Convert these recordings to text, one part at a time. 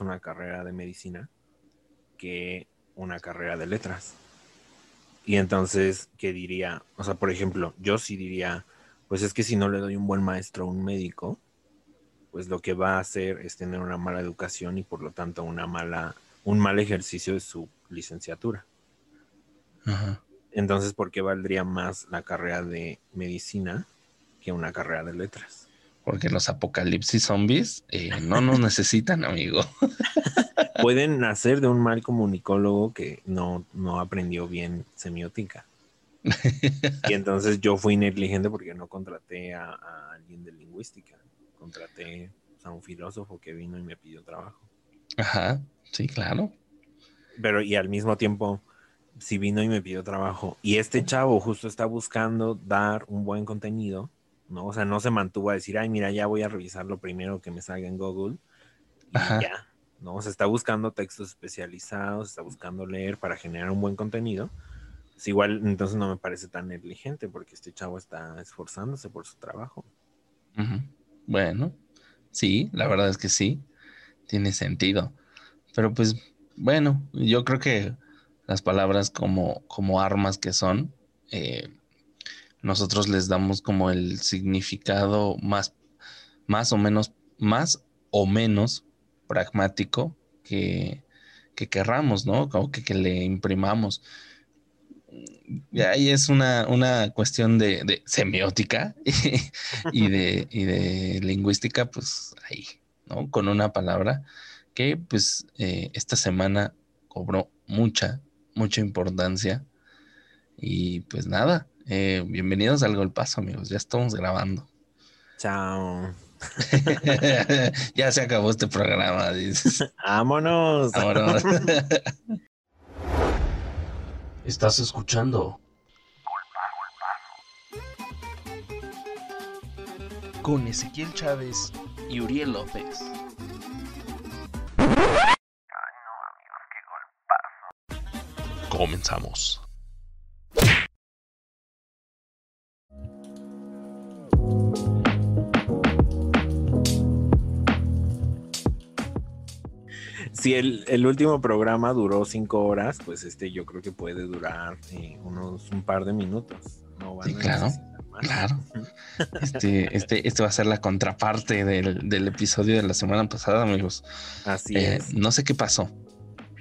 una carrera de medicina que una carrera de letras. Y entonces, ¿qué diría? O sea, por ejemplo, yo sí diría, pues es que si no le doy un buen maestro a un médico, pues lo que va a hacer es tener una mala educación y por lo tanto una mala, un mal ejercicio de su licenciatura. Entonces, ¿por qué valdría más la carrera de medicina que una carrera de letras? Porque los apocalipsis zombies eh, no nos necesitan, amigo. Pueden nacer de un mal comunicólogo que no, no aprendió bien semiótica. y entonces yo fui negligente porque no contraté a, a alguien de lingüística. Contraté a un filósofo que vino y me pidió trabajo. Ajá, sí, claro. Pero y al mismo tiempo, si vino y me pidió trabajo y este chavo justo está buscando dar un buen contenido, ¿no? O sea, no se mantuvo a decir, ay, mira, ya voy a revisar lo primero que me salga en Google y ya, ¿no? O sea, está buscando textos especializados, está buscando leer para generar un buen contenido. Es igual, entonces no me parece tan negligente porque este chavo está esforzándose por su trabajo. Bueno, sí, la verdad es que sí, tiene sentido. Pero pues, bueno, yo creo que las palabras como, como armas que son, eh, nosotros les damos como el significado más, más o menos, más o menos pragmático que, que querramos, ¿no? Como que, le imprimamos. Y ahí es una, una cuestión de, semiótica y, de, y de lingüística, pues ahí, ¿no? Con una palabra que pues eh, esta semana cobró mucha, mucha importancia. Y pues nada, eh, bienvenidos al Golpazo, amigos. Ya estamos grabando. Chao. ya se acabó este programa, dices. Vámonos. Vámonos. Estás escuchando. Con Ezequiel Chávez y Uriel López. Comenzamos. Si el, último programa duró cinco horas, pues este yo creo que puede durar eh, unos un par de minutos. sí, claro. Claro. Este, este, este va a ser la contraparte del, episodio de la semana pasada, amigos. Así eh, es. No sé qué pasó.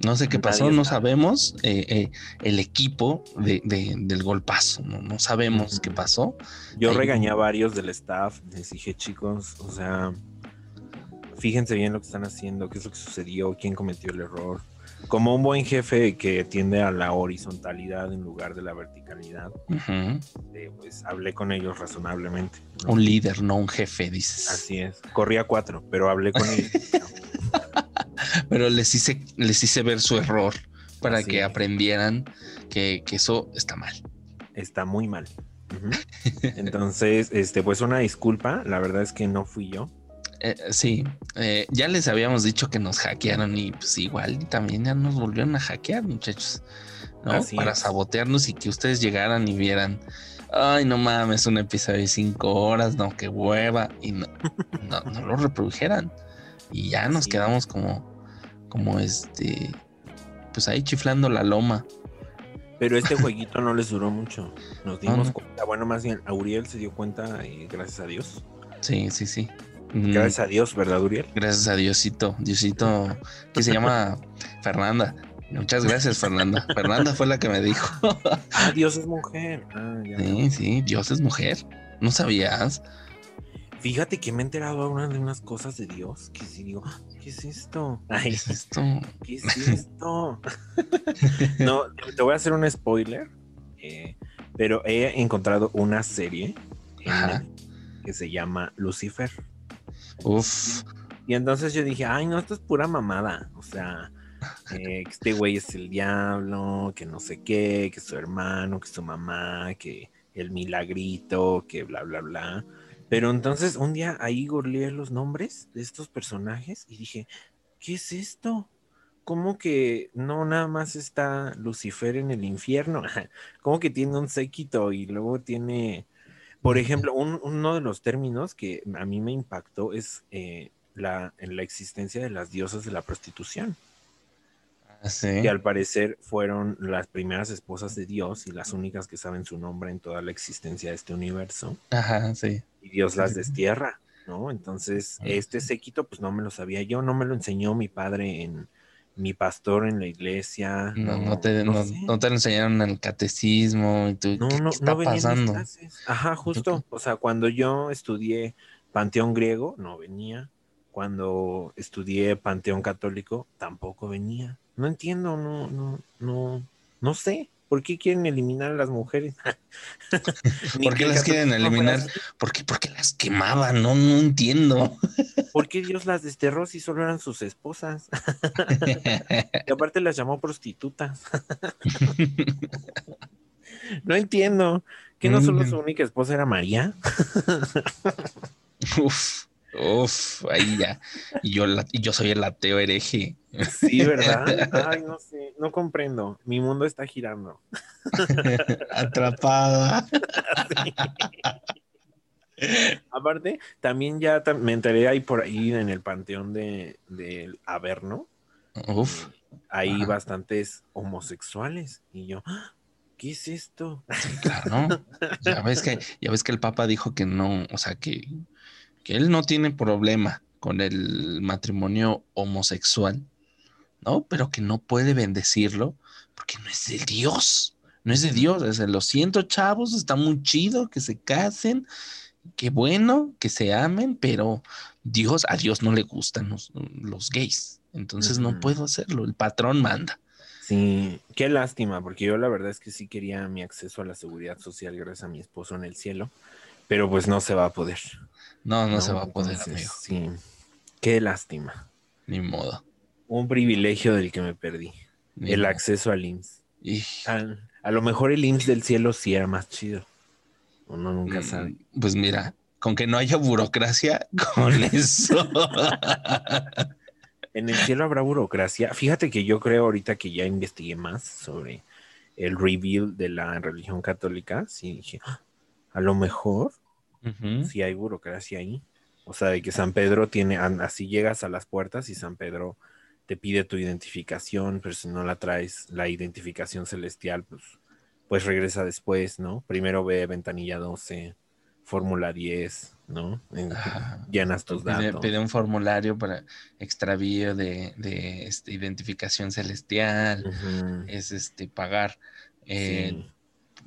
No sé qué pasó, no sabemos eh, eh, el equipo de, del golpazo, no, no sabemos qué pasó. Yo regañé a varios del staff, les dije, chicos, o sea, fíjense bien lo que están haciendo, qué es lo que sucedió, quién cometió el error. Como un buen jefe que tiende a la horizontalidad en lugar de la verticalidad, eh, pues hablé con ellos razonablemente. Un líder, no un jefe, dices. Así es. Corría cuatro, pero hablé con ellos. Pero les hice, les hice ver su error para que aprendieran que, eso está mal. Está muy mal. Entonces, este, pues una disculpa, la verdad es que no fui yo. Eh, sí, eh, ya les habíamos dicho que nos hackearon y pues igual también ya nos volvieron a hackear, muchachos, ¿no? Para sabotearnos y que ustedes llegaran y vieran, ay, no mames, un episodio de cinco horas, no, qué hueva, y no, no, lo reprodujeran. Y ya nos quedamos como, como este, pues ahí chiflando la loma. Pero este jueguito no les duró mucho. Nos dimos cuenta, bueno, más bien, Auriel se dio cuenta y gracias a Dios. Sí, sí, sí. Gracias a Dios, ¿verdad, Uriel? Gracias a Diosito, Diosito, que se llama Fernanda. Muchas gracias, Fernanda. Fernanda fue la que me dijo. ah, Dios es mujer. Ah, sí, sí, Dios es mujer. ¿No sabías? Fíjate que me he enterado ahora de unas cosas de Dios que si digo, ¿qué es esto? ¿Qué es esto? ¿Qué es esto? no, te voy a hacer un spoiler, eh, pero he encontrado una serie que se llama Lucifer. Uf. Y entonces yo dije, ay, no, esto es pura mamada. O sea, eh, que este güey es el diablo, que no sé qué, que su hermano, que su mamá, que el milagrito, que bla, bla, bla. Pero entonces un día ahí googleé los nombres de estos personajes y dije, ¿qué es esto? ¿Cómo que no nada más está Lucifer en el infierno? ¿Cómo que tiene un séquito y luego tiene, por ejemplo, uno de los términos que a mí me impactó es eh, la, en la existencia de las diosas de la prostitución. Ah, sí. que al parecer fueron las primeras esposas de Dios y las únicas que saben su nombre en toda la existencia de este universo. Ajá, sí. Y Dios las destierra, ¿no? Entonces, Ah, este séquito, pues no me lo sabía yo, no me lo enseñó mi padre en mi pastor en la iglesia. No, no te, no, sé. no te lo enseñaron en el catecismo y tú, No, ¿qué, no, qué está pasando? Ajá, justo. O sea, cuando yo estudié Panteón griego, no venía. Cuando estudié Panteón católico, tampoco venía. No entiendo, no, no, no, no sé. ¿Por qué quieren eliminar a las mujeres? ¿Por qué las quieren eliminar? ¿Por qué? Porque las quemaban, no, no entiendo. ¿Por qué Dios las desterró si solo eran sus esposas? Y aparte las llamó prostitutas. No entiendo. ¿Que no solo Mm. su única esposa era María? uf, uf, ahí ya. Y yo, la- y yo soy el ateo hereje. Sí, ¿verdad? Ay, no sé, no comprendo. Mi mundo está girando. Atrapada. Aparte, también ya me enteré ahí por ahí en el panteón de, del Averno. Uf, Hay Ajá. bastantes homosexuales. Y yo, "Ah, ¿qué es esto? claro. Ya ves que, ya ves que el Papa dijo que no, o sea, que, que él no tiene problema con el matrimonio homosexual, ¿no? Pero que no puede bendecirlo porque no es de Dios, no es de Dios. Es de, lo siento, chavos, está muy chido que se casen, qué bueno que se amen, pero Dios, a Dios no le gustan los, los gays. Entonces no puedo hacerlo, el patrón manda. Sí, qué lástima, porque yo la verdad es que sí quería mi acceso a la seguridad social gracias a mi esposo en el cielo, pero pues no se va a poder. No, no, se va a poder, Entonces, amigo. Sí, qué lástima. Ni modo. Un privilegio del que me perdí. ni el modo. acceso al IMSS. Y- A, a lo mejor el IMSS del cielo sí era más chido. Uno nunca Mm, sabe. Pues mira, con que no haya burocracia, con eso. En el cielo habrá burocracia. Fíjate que yo creo ahorita que ya investigué más sobre el reveal de la religión católica. Sí, dije, "Ah, a lo mejor Ujú. sí hay burocracia ahí. O sea, de que San Pedro tiene, así llegas a las puertas y San Pedro te pide tu identificación, pero si no la traes, la identificación celestial, pues, pues regresa después, ¿no? Primero ve ventanilla 12, fórmula 10, ¿no? En- Ajá. llenas tus datos. pide un formulario para extravío de, de, este, identificación celestial. Es este pagar, eh, sí.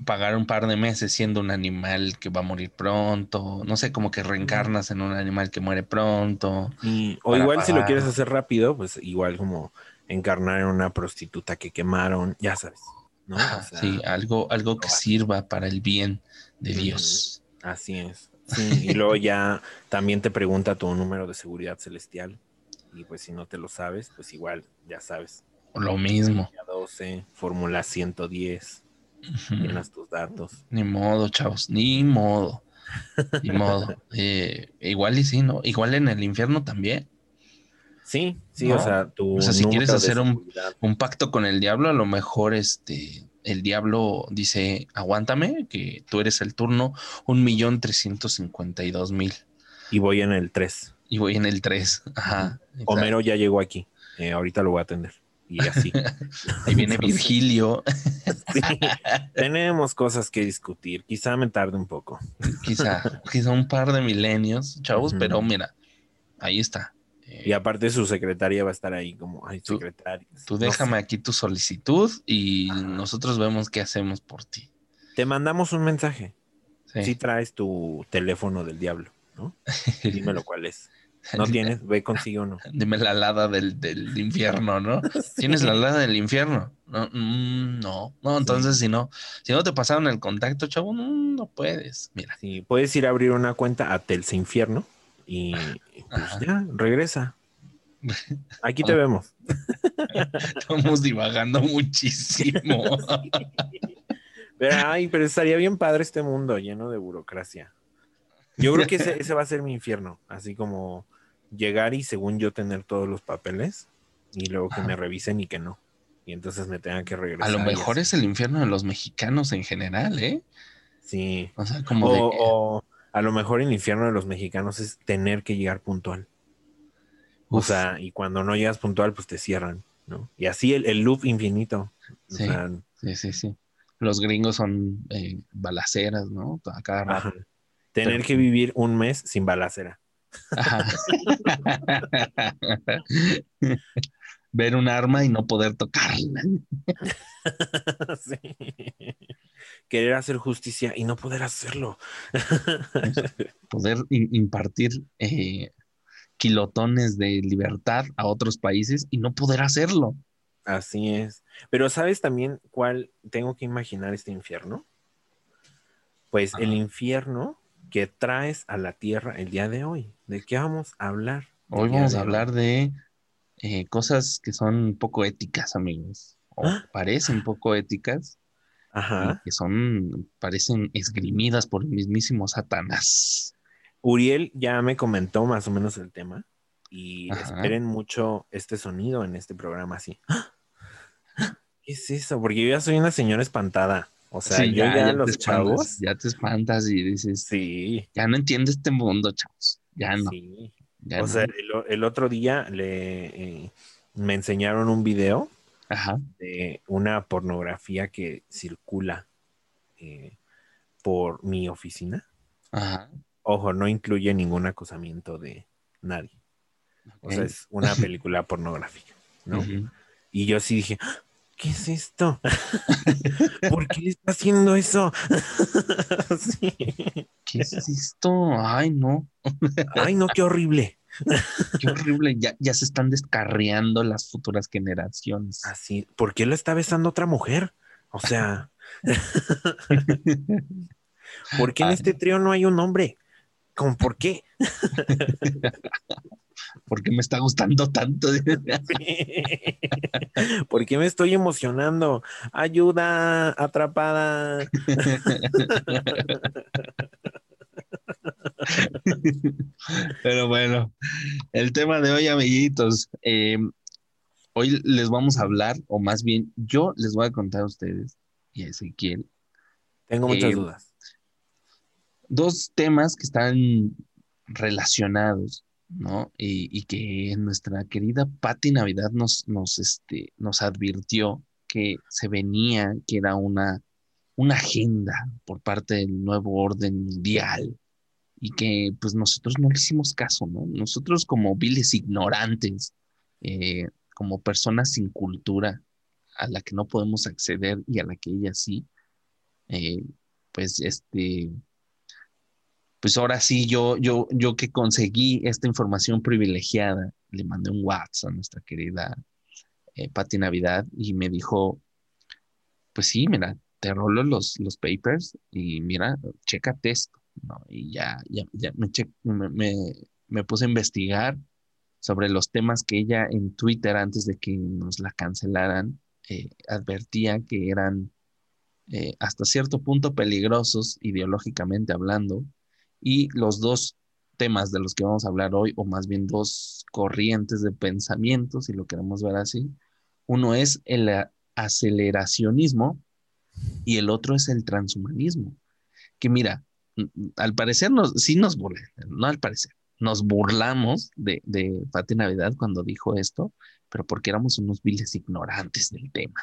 Pagar un par de meses siendo un animal que va a morir pronto. No sé, como que reencarnas en un animal que muere pronto. Y- o igual si lo quieres hacer rápido, pues igual como encarnar en una prostituta que quemaron, ya sabes, ¿no? O Ajá, sea, sí, algo, algo que sirva para el bien de. Dios. Así es. Sí, y luego ya también te pregunta tu número de seguridad celestial. Y pues si no te lo sabes, pues igual, ya sabes. Lo mismo. Ya 12, fórmula 110, Ujú. Llenas tus datos. Ni modo, chavos, ni modo. Ni modo. Eh, igual y sí, ¿no? Igual en el infierno también. Sí, sí, No. o sea, O sea, si quieres hacer un- pacto con el diablo, a lo mejor este, el diablo dice, aguántame, que tú eres el turno un millón trescientos cincuenta y dos mil. Y voy en el 3. Y voy en el 3. Ajá. Homero ya llegó aquí. Eh, ahorita lo voy a atender. Y así. Ahí viene Virgilio. Sí, tenemos cosas que discutir. Quizá me tarde un poco. quizá, quizá un par de milenios, chavos, pero mira, ahí está. Eh, Y aparte su secretaria va a estar ahí como, ay, Tú- secretaria. tú no déjame sé. aquí tu solicitud y Ajá. nosotros vemos qué hacemos por ti. Te mandamos un mensaje. Sí. Si traes tu teléfono del diablo, ¿no? Dímelo cuál es. No tienes, ve consigue uno. Dime la alada del, del infierno, ¿no? ¿Tienes la alada del infierno? No, mm, no, no, entonces si no, si no te pasaron el contacto, chavo, no, no puedes. Mira, Sí, puedes ir a abrir una cuenta a Telce Infierno y pues ya, regresa. Aquí te Ah. vemos. estamos divagando muchísimo. Pero, ay, pero estaría bien padre este mundo lleno de burocracia. Yo creo que ese, ese va a ser mi infierno. Así como llegar y según yo tener todos los papeles y luego que Ajá. me revisen y que no. Y entonces me tengan que regresar. A lo mejor es el infierno de los mexicanos en general, ¿eh? Sí. O sea, como O, de o a lo mejor el infierno de los mexicanos es tener que llegar puntual. O sea, y cuando no llegas puntual, pues te cierran, ¿no? Y así el, el loop infinito. O Sí. sea, sí, sí, sí. Los gringos son eh, balaceras, ¿no? A cada rato. ajá. Tener que vivir un mes sin balacera. Ajá. Ver un arma y no poder tocarla. Sí. Querer hacer justicia y no poder hacerlo. Poder impartir eh, kilotones de libertad a otros países y no poder hacerlo. Así es. Pero ¿sabes también cuál tengo que imaginar este infierno? Pues el infierno que traes a la tierra el día de hoy. ¿De qué vamos a hablar? Hoy vamos a hablar de eh, cosas que son poco éticas, amigos. O ¿Ah? parecen poco éticas Ajá. que son, parecen esgrimidas por el mismísimo Satanás. Uriel ya me comentó más o menos el tema y Ajá. esperen mucho este sonido en este programa así. ¿Qué es eso? Porque yo ya soy una señora espantada. O sea, Sí, yo ya, te los espantas, chavos. Ya te espantas y dices, Sí, ya no entiendo este mundo, chavos. Ya no. sí. ya o no. sea, el, el otro día le eh, me enseñaron un video Ajá. de una pornografía que circula eh, por mi oficina. Ajá. Ojo, no incluye ningún acosamiento de nadie. O sea, es una película pornográfica, ¿no? Y yo sí dije, "¡Ah! ¿Qué es esto? ¿Por qué está haciendo eso? Sí. ¿Qué es esto? Ay, no. Ay, no, qué horrible. Qué horrible. Ya, ya se están descarriando las futuras generaciones. Así, ¿por qué lo está besando otra mujer? O sea, ¿por qué en Ay. este trío no hay un hombre? ¿Cómo por qué? ¿Por qué me está gustando tanto? ¿Por qué me estoy emocionando? Ayuda, atrapada. Pero bueno, el tema de hoy, amiguitos, eh, hoy les vamos a hablar, o más bien yo les voy a contar a ustedes y a Ezequiel, Tengo muchas Eh, dudas. dos temas que están relacionados, ¿no? Y, que nuestra querida Patti Navidad nos, nos, este, nos advirtió que se venía, que era una, una agenda por parte del nuevo orden mundial y que pues nosotros no le hicimos caso, ¿no? Nosotros como viles ignorantes, eh, como personas sin cultura a la que no podemos acceder y a la que ella sí, eh, pues este, pues ahora sí, yo, yo, yo que conseguí esta información privilegiada, le mandé un WhatsApp a nuestra querida eh, Patti Navidad y me dijo, pues sí, mira, te rolo los, los papers y mira, chécate esto, ¿no? Y ya, ya, ya me, me puse a investigar sobre los temas que ella en Twitter, antes de que nos la cancelaran, eh, advertía que eran eh, hasta cierto punto peligrosos ideológicamente hablando. Y los dos temas de los que vamos a hablar hoy, o más bien dos corrientes de pensamiento, si lo queremos ver así, uno es el aceleracionismo y el otro es el transhumanismo. Que mira, al parecer nos, sí nos burlamos, no al parecer, nos burlamos de, de Pati Navidad cuando dijo esto, pero porque éramos unos viles ignorantes del tema,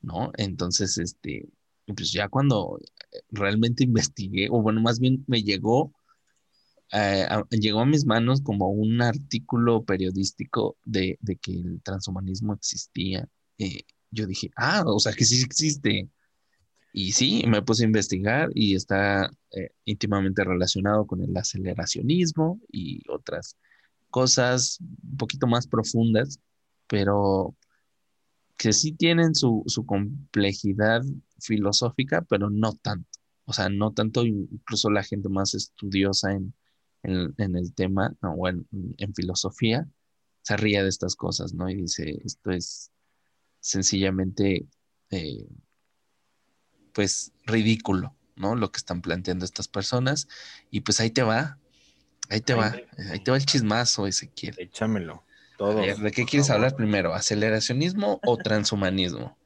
¿no? Entonces, este, pues ya cuando eh, realmente investigué, o bueno, más bien me llegó, eh, a- llegó a mis manos como un artículo periodístico de, de que el transhumanismo existía. eh, yo dije, ah, o sea que sí existe. Y sí, me puse a investigar y está íntimamente relacionado con el aceleracionismo y otras cosas un poquito más profundas, pero que sí tienen su, su complejidad filosófica, pero no tanto. O sea, no tanto incluso la gente más estudiosa en, en, en el tema ¿no? o en, en filosofía se ríe de estas cosas, ¿no? Y dice, esto es sencillamente, eh, pues, ridículo, ¿no? Lo que están planteando estas personas. Y pues ahí te va, ahí te Ahí va, te- ahí te va el chismazo, Ezequiel. Échamelo. Todo. ¿de qué quieres favor. hablar primero? ¿Aceleracionismo o transhumanismo?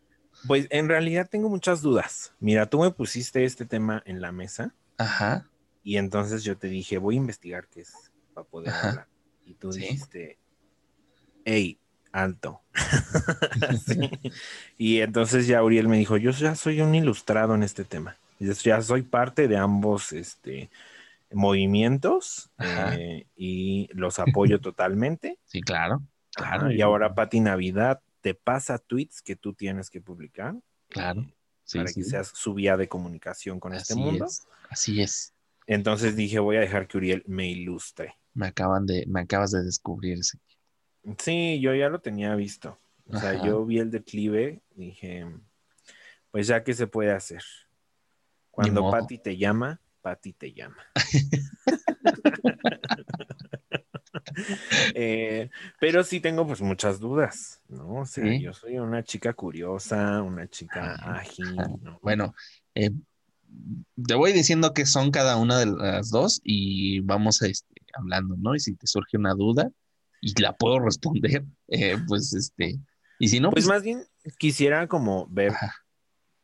Pues en realidad tengo muchas dudas. Mira, tú me pusiste este tema en la mesa Ajá, y entonces yo te dije, voy a investigar qué es para poder Ajá. hablar. Y tú Sí. dijiste, hey, alto. Y entonces ya Uriel me dijo, yo ya soy un ilustrado en este tema. Ya soy parte de ambos este, movimientos eh, y los apoyo totalmente. Sí, claro. Claro. y ahora Pati Navidad te pasa tweets que tú tienes que publicar. Claro. Eh, para que seas su vía de comunicación con este mundo. Así es. Entonces dije, voy a dejar que Uriel me ilustre. Me acaban de, me acabas de descubrir. Sí, yo ya lo tenía visto. O sea, yo vi el declive, dije, pues ya que se puede hacer. Cuando Patty te llama, Patty te llama. Eh, pero sí tengo pues muchas dudas, ¿no? O sea, yo soy una chica curiosa, una chica ágil. Bueno, eh, te voy diciendo que son cada una de las dos y vamos a, este, hablando, ¿no? Y si te surge una duda y la puedo responder, eh, pues este, y si no... Pues, pues, más bien quisiera como ver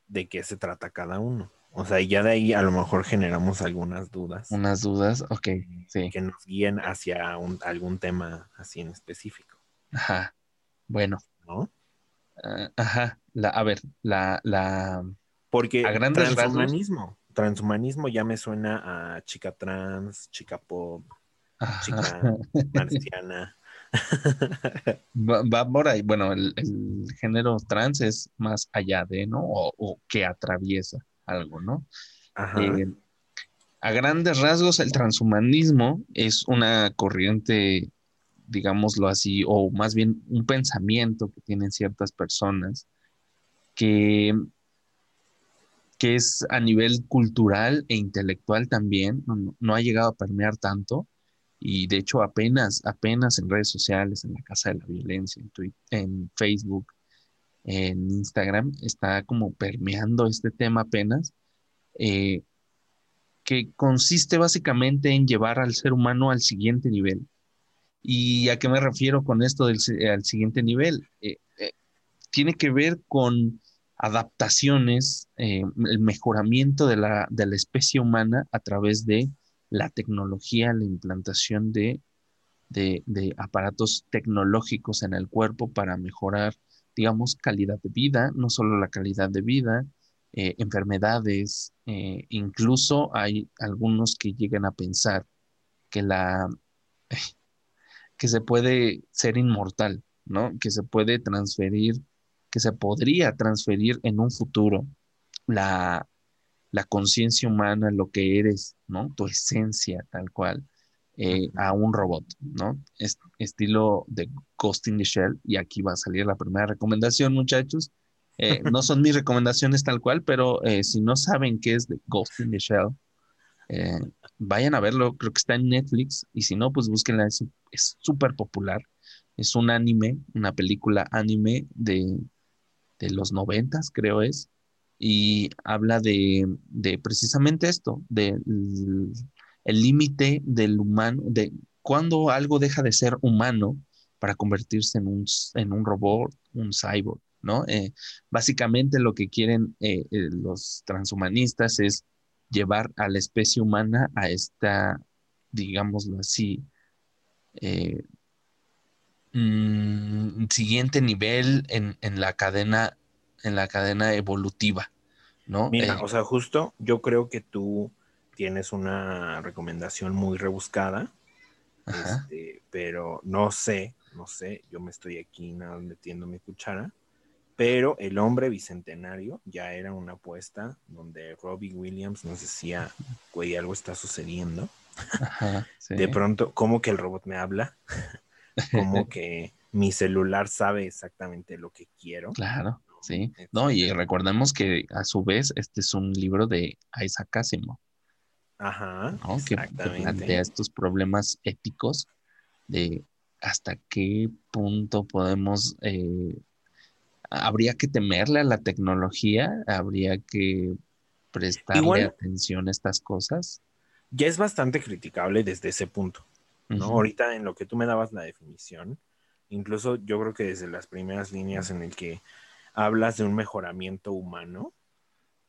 de qué se trata cada uno. O sea, ya de ahí a lo mejor generamos algunas dudas. Unas dudas, ok, sí. Que nos guíen hacia algún tema así en específico. Ajá, bueno. ¿No? Ah, ajá, la, a ver, la, la... Porque a transhumanismo, transhumanismo ya me suena a chica trans, chica pop, chica marciana. Va, por ahí, bueno, el, género trans es más allá de, ¿no? o que atraviesa algo, ¿no? Eh, a grandes rasgos, el transhumanismo es una corriente, digámoslo así, o más bien un pensamiento que tienen ciertas personas que, que es a nivel cultural e intelectual también, no, ha llegado a permear tanto, y de hecho apenas, apenas en redes sociales, en la Casa de la Violencia, en, Twitter, en Facebook, en Instagram está como permeando este tema apenas, eh, que consiste básicamente en llevar al ser humano al siguiente nivel. ¿Y a qué me refiero con esto del al siguiente nivel? Eh, eh, tiene que ver con adaptaciones, el mejoramiento de la, de la especie humana a través de la tecnología, la implantación de, de, aparatos tecnológicos en el cuerpo para mejorar digamos, calidad de vida, no solo la calidad de vida, eh, enfermedades, eh, incluso hay algunos que llegan a pensar que la que se puede ser inmortal, ¿no? Que se puede transferir, que se podría transferir en un futuro la, la conciencia humana, lo que eres, ¿no? Tu esencia tal cual. Eh, a un robot, ¿no? estilo de Ghost in the Shell. Y aquí va a salir la primera recomendación, muchachos. Eh, no son mis recomendaciones tal cual, pero eh, si no saben qué es de Ghost in the Shell, vayan a verlo. Creo que está en Netflix. Y si no, pues búsquenla. Es súper popular. Es un anime, una película anime de, de los noventas, creo es. Y habla de, de precisamente esto, de el límite del humano, de cuando algo deja de ser humano para convertirse en un, en un robot, un cyborg, ¿no? Eh, básicamente lo que quieren eh, eh, los transhumanistas es llevar a la especie humana a esta, digámoslo así, mm, siguiente nivel en, en, la cadena, en la cadena evolutiva, ¿no? Mira, o sea, justo yo creo que tú tienes una recomendación muy rebuscada, este, pero no sé, no sé, yo me estoy aquí nada metiendo mi cuchara, pero el hombre bicentenario ya era una apuesta donde Robbie Williams nos decía, güey, algo está sucediendo. De pronto, como que el robot me habla, como que mi celular sabe exactamente lo que quiero. Claro, sí. No, y recordemos que a su vez este es un libro de Isaac Asimov. Ajá. Que, plantea estos problemas éticos de hasta qué punto podemos, eh, habría que temerle a la tecnología, habría que prestarle atención a estas cosas. Ya es bastante criticable desde ese punto, ¿no? Ahorita en lo que tú me dabas la definición, incluso yo creo que desde las primeras líneas en el que hablas de un mejoramiento humano,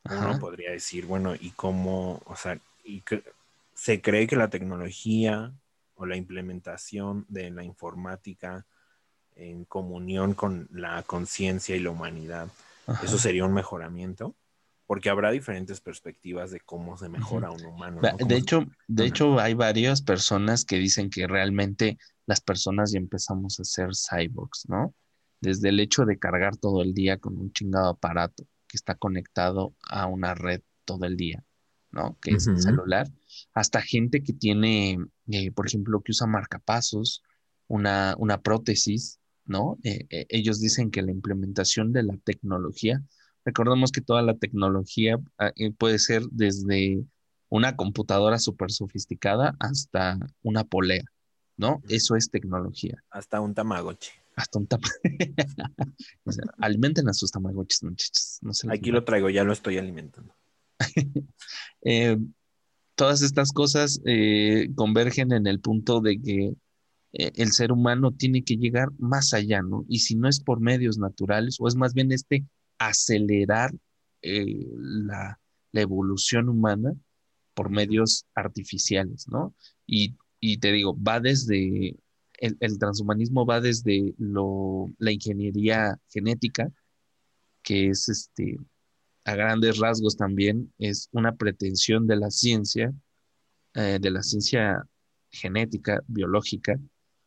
uno podría decir, bueno, ¿y cómo, o sea, y se cree que la tecnología o la implementación de la informática en comunión con la conciencia y la humanidad, eso sería un mejoramiento, porque habrá diferentes perspectivas de cómo se mejora un humano. De hecho, de hecho, hay varias personas que dicen que realmente las personas ya empezamos a ser cyborgs, ¿no? Desde el hecho de cargar todo el día con un chingado aparato que está conectado a una red todo el día, ¿no? Que es el celular, hasta gente que tiene, eh, por ejemplo, que usa marcapasos, una, una prótesis, ¿no? Eh, eh, ellos dicen que la implementación de la tecnología, recordemos que toda la tecnología ah, puede ser desde una computadora súper sofisticada hasta una polea, ¿no? Eso es tecnología. Hasta un tamagotchi. Hasta un tamagotchi. alimenten a sus tamagotchis, muchachos. Aquí lo traigo, ya lo estoy alimentando. Eh, todas estas cosas eh, convergen en el punto de que eh, el ser humano tiene que llegar más allá, ¿no? Y si no es por medios naturales, o es más bien este acelerar la, evolución humana por medios artificiales, ¿no? Y, y te digo, va desde, el, el transhumanismo va desde lo, la ingeniería genética, que es este, a grandes rasgos también es una pretensión de la ciencia, eh, de la ciencia genética, biológica,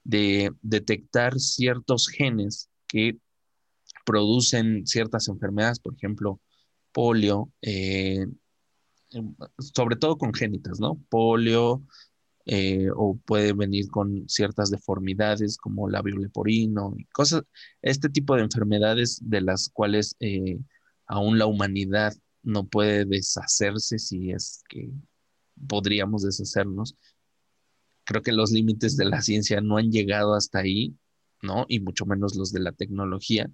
de detectar ciertos genes que producen ciertas enfermedades, por ejemplo, polio, eh, sobre todo congénitas, ¿no? Polio, eh, o puede venir con ciertas deformidades como labio leporino y cosas, este tipo de enfermedades de las cuales aún la humanidad no puede deshacerse si es que podríamos deshacernos. Creo que los límites de la ciencia no han llegado hasta ahí, ¿no? Y mucho menos los de la tecnología,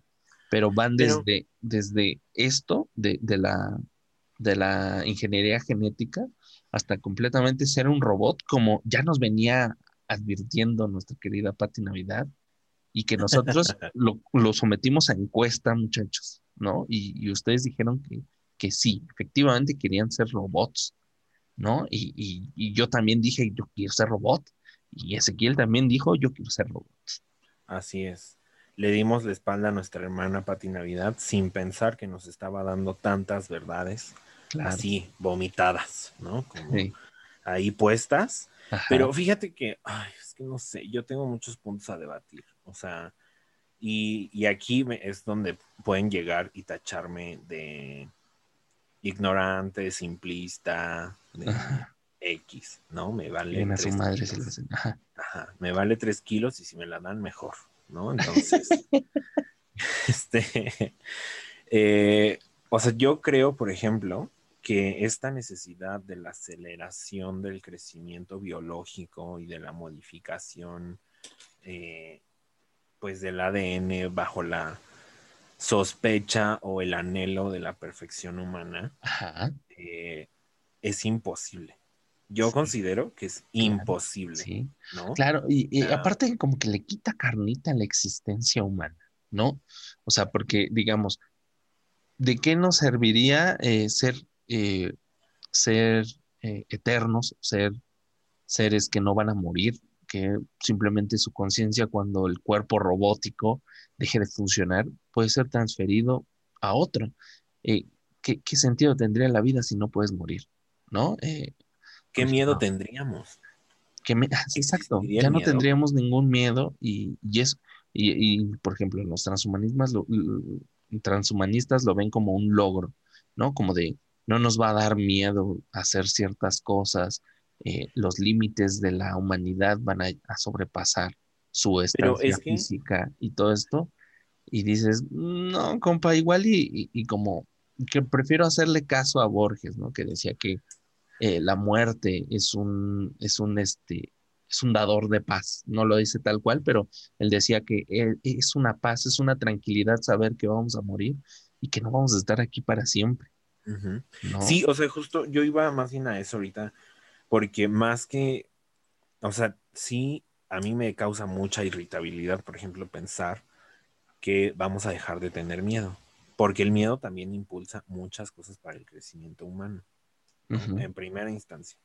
pero van desde, desde esto, de, la, de la ingeniería genética, hasta completamente ser un robot, como ya nos venía advirtiendo nuestra querida Patti Navidad, y que nosotros lo, lo sometimos a encuesta, muchachos. ¿No? Y, ustedes dijeron que, que, sí, efectivamente querían ser robots, ¿no? Y, yo también dije, yo quiero ser robot. Y Ezequiel también dijo, yo quiero ser robot. Así es. Le dimos la espalda a nuestra hermana Pati Navidad sin pensar que nos estaba dando tantas verdades así vomitadas, ¿no? Como ahí puestas. Pero fíjate que, ay, es que no sé, yo tengo muchos puntos a debatir. O sea, y, aquí es donde pueden llegar y tacharme de ignorante, simplista, de X, ¿no? Me vale. Tres madre kilos. Ajá. Me vale tres kilos y si me la dan, mejor, ¿no? Entonces, este. Eh, o sea, yo creo, por ejemplo, que esta necesidad de la aceleración del crecimiento biológico y de la modificación eh, pues del ADN bajo la sospecha o el anhelo de la perfección humana, eh, es imposible. Yo considero que es imposible. ¿no? Claro, y, aparte como que le quita carnita a la existencia humana, ¿no? O sea, porque digamos, ¿de qué nos serviría eh, ser, eh, ser eternos, ser seres que no van a morir? Que simplemente su conciencia cuando el cuerpo robótico deje de funcionar puede ser transferido a otro. Eh, ¿qué, sentido tendría la vida si no puedes morir? ¿No? Eh, ¿Qué pues, miedo tendríamos? exacto, ya no tendríamos ningún miedo y, y eso, y, por ejemplo, los transhumanistas lo, transhumanistas lo ven como un logro, ¿no? Como de no nos va a dar miedo hacer ciertas cosas, eh, los límites de la humanidad van a, sobrepasar su estancia física y todo esto. Y dices, no, compa, igual y, como que prefiero hacerle caso a Borges, ¿no? Que decía que eh, la muerte es un, es un, este, es un dador de paz. No lo dice tal cual, pero él decía que es una paz, es una tranquilidad saber que vamos a morir y que no vamos a estar aquí para siempre. Sí, o sea, justo yo iba más bien a eso ahorita porque más que, o sea, sí, a mí me causa mucha irritabilidad, por ejemplo, pensar que vamos a dejar de tener miedo, porque el miedo también impulsa muchas cosas para el crecimiento humano, en primera instancia.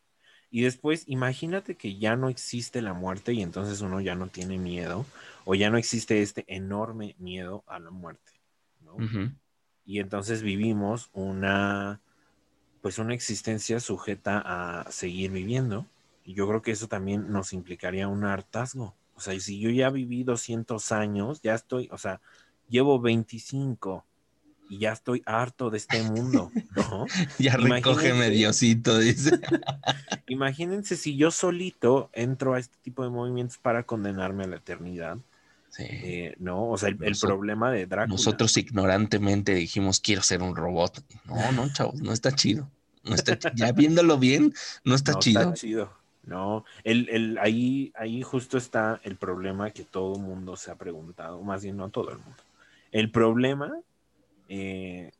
Y después, imagínate que ya no existe la muerte y entonces uno ya no tiene miedo o ya no existe este enorme miedo a la muerte, ¿no? Y entonces vivimos una, pues una existencia sujeta a seguir viviendo. Y yo creo que eso también nos implicaría un hartazgo. O sea, si yo ya viví 200 años, ya estoy, o sea, llevo 25 y ya estoy harto de este mundo, ¿no? ya recógeme Diosito, dice. imagínense si yo solito entro a este tipo de movimientos para condenarme a la eternidad. Sí. Eh, no, o sea, el, problema de Drácula. Nosotros ignorantemente dijimos, quiero ser un robot. No, no, chavos, no está chido. No está Ya viéndolo bien, no está chido. Está chido. No, el, el, ahí, ahí justo está el problema que todo el mundo se ha preguntado, más bien no todo el mundo. El problema eh,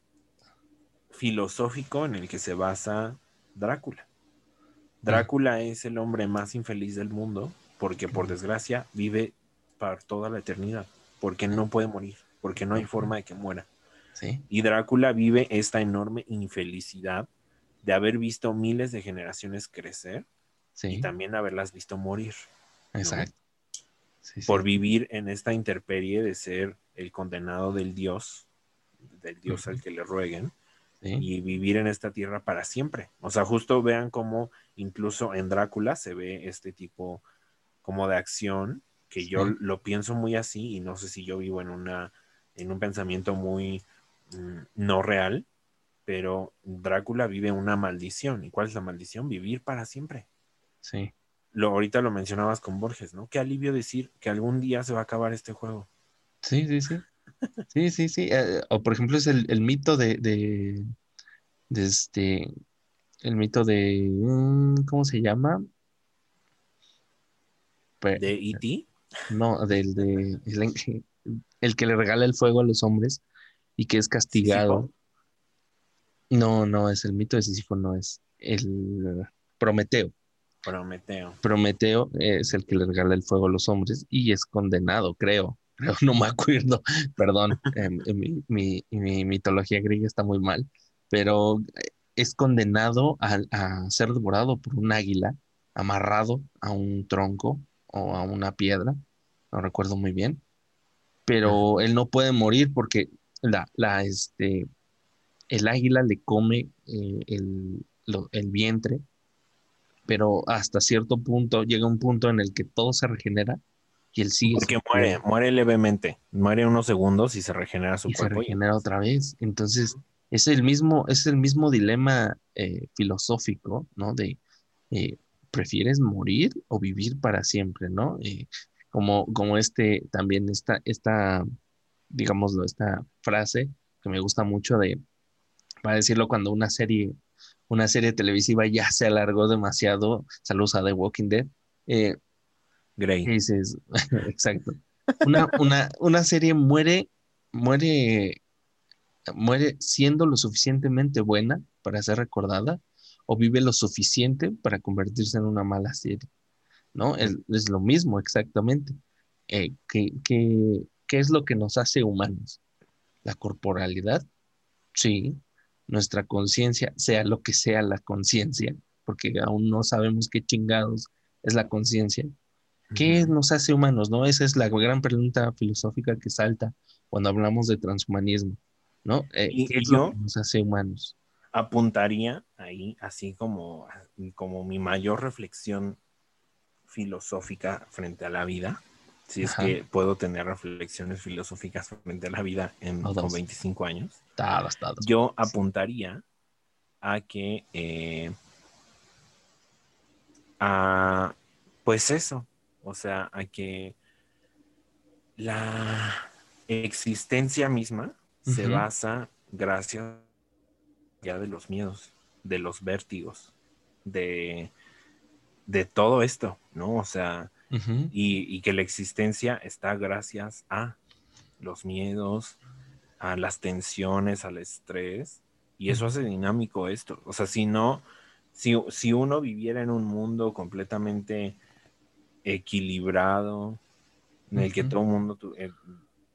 filosófico en el que se basa Drácula. Drácula es el hombre más infeliz del mundo porque por desgracia vive para toda la eternidad, porque no puede morir, porque no hay forma de que muera. Y Drácula vive esta enorme infelicidad de haber visto miles de generaciones crecer y también haberlas visto morir. Exacto. por vivir en esta interperie de ser el condenado del Dios del Dios al que le rueguen y vivir en esta tierra para siempre. O sea, justo vean cómo incluso en Drácula se ve este tipo como de acción que yo lo pienso muy así y no sé si yo vivo en una en un pensamiento muy mm, no real, pero Drácula vive una maldición. ¿Y cuál es la maldición? Vivir para siempre. Sí. Lo, ahorita lo mencionabas con Borges, ¿no? Qué alivio decir que algún día se va a acabar este juego. Sí, sí, sí. Sí, sí, sí. Eh, o por ejemplo es el, mito de, de, este, el mito de, mm, ¿cómo se llama? ¿De E.T.? No, del de, el, que le regala el fuego a los hombres y que es castigado. No, no, es el mito de Sísifo, no es el Prometeo. Prometeo. Prometeo es el que le regala el fuego a los hombres y es condenado, creo. no me acuerdo, perdón, em, em, mi, mitología griega está muy mal, pero eh, es condenado a, ser devorado por un águila amarrado a un tronco o a una piedra, no recuerdo muy bien, pero él no puede morir porque la, la, este, el águila le come eh, el, el vientre, pero hasta cierto punto llega un punto en el que todo se regenera y él sigue. Porque muere, muere levemente, muere unos segundos y se regenera su y cuerpo. Se regenera otra vez. Entonces, es el mismo, es el mismo dilema eh, filosófico, ¿no? De eh, ¿prefieres morir o vivir para siempre, ¿no? Eh, como, como este, también esta, esta, digámoslo, esta frase que me gusta mucho de, para decirlo cuando una serie, una serie televisiva ya se alargó demasiado, saludos a The Walking Dead, Grey. Dices, exacto. Una, una, una serie muere, muere, muere siendo lo suficientemente buena para ser recordada o vive lo suficiente para convertirse en una mala serie. ¿No? Es, lo mismo exactamente. Eh, ¿qué, qué, qué es lo que nos hace humanos? La corporalidad, sí. Nuestra conciencia, sea lo que sea la conciencia, porque aún no sabemos qué chingados es la conciencia ¿Qué nos hace humanos? ¿No? Esa es la gran pregunta filosófica que salta cuando hablamos de transhumanismo, ¿no? Eh, ¿Qué es lo que nos hace humanos? Apuntaría ahí, así como, como mi mayor reflexión filosófica frente a la vida, si es que puedo tener reflexiones filosóficas frente a la vida en 25 años, yo apuntaría a que, eh, a, pues eso, o sea, a que la existencia misma se basa gracias ya de los miedos, de los vértigos, de, de todo esto, ¿no? O sea, y, y, que la existencia está gracias a los miedos, a las tensiones, al estrés, y eso hace dinámico esto. O sea, si no, si, si uno viviera en un mundo completamente equilibrado, en el que todo el mundo eh,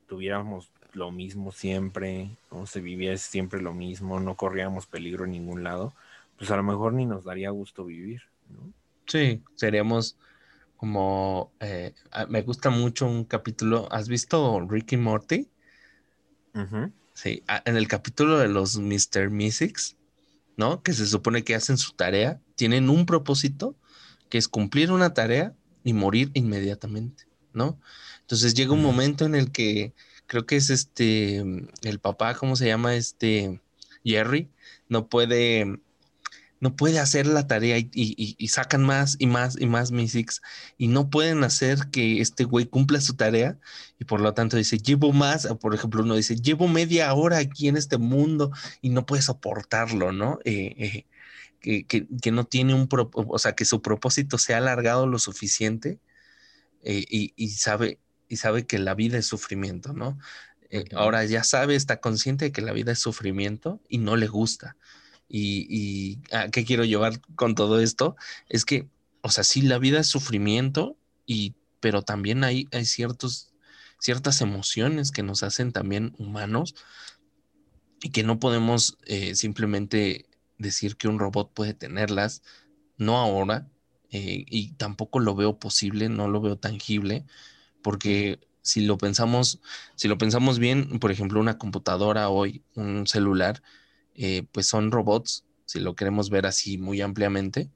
tuviéramos lo mismo siempre, ¿no? se vivía siempre lo mismo, no corríamos peligro en ningún lado, pues a lo mejor ni nos daría gusto vivir, ¿no? Sí, seríamos como... eh, ah, me gusta mucho un capítulo. ¿Has visto Ricky Morty? Sí, ah, en el capítulo de los Mr. Mystics, ¿no? Que se supone que hacen su tarea, tienen un propósito, que es cumplir una tarea y morir inmediatamente, ¿no? Entonces llega un momento en el que creo que es este, el papá, ¿cómo se llama? Este, Jerry, no puede, no puede hacer la tarea y, sacan más y más y más Mystics y no pueden hacer que este güey cumpla su tarea y por lo tanto dice, llevo más, por ejemplo, uno dice, llevo media hora aquí en este mundo y no puede soportarlo, ¿no? Eh, eh, que, que- no tiene un, pro- o sea, que su propósito se ha alargado lo suficiente eh, y sabe, y sabe que la vida es sufrimiento, ¿no? Eh, ahora ya sabe, está consciente de que la vida es sufrimiento y no le gusta. Y, y ¿a qué quiero llevar con todo esto? Es que, o sea, sí, la vida es sufrimiento, y, pero también hay, hay ciertos, ciertas emociones que nos hacen también humanos y que no podemos eh, simplemente decir que un robot puede tenerlas, no ahora, eh, y tampoco lo veo posible, no lo veo tangible, porque si lo pensamos, si lo pensamos bien, por ejemplo, una computadora hoy, un celular, eh, pues son robots, si lo queremos ver así muy ampliamente,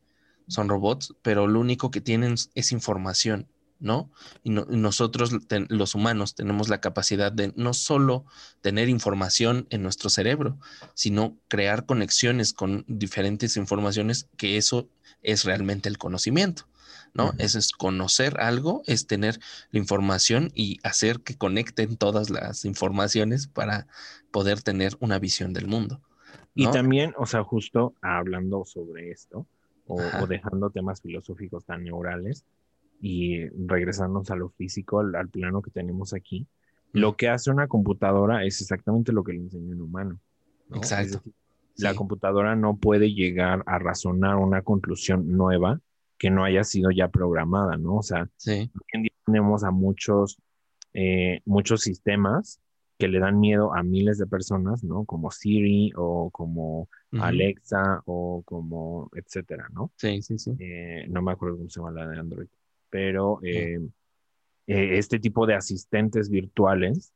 son robots, pero lo único que tienen es información, ¿no? Y, no- nosotros, los humanos, tenemos la capacidad de no solo tener información en nuestro cerebro, sino crear conexiones con diferentes informaciones, que eso es realmente el conocimiento, ¿no? Eso es conocer algo, es tener la información y hacer que conecten todas las informaciones para poder tener una visión del mundo, Y también, o sea, justo hablando sobre esto, o, dejando temas filosóficos tan neurales y regresándonos a lo físico, al, al plano que tenemos aquí, lo que hace una computadora es exactamente lo que le enseña un humano. Exacto. decir, la computadora no puede llegar a razonar una conclusión nueva que no haya sido ya programada, ¿no? O sea, Sí, hoy en día tenemos a muchos, eh, muchos sistemas que le dan miedo a miles de personas, ¿no? Como Siri o como Alexa o como etcétera, ¿no? sí, sí, sí. Eh, no me acuerdo cómo se llama la de Android, pero eh, eh, este tipo de asistentes virtuales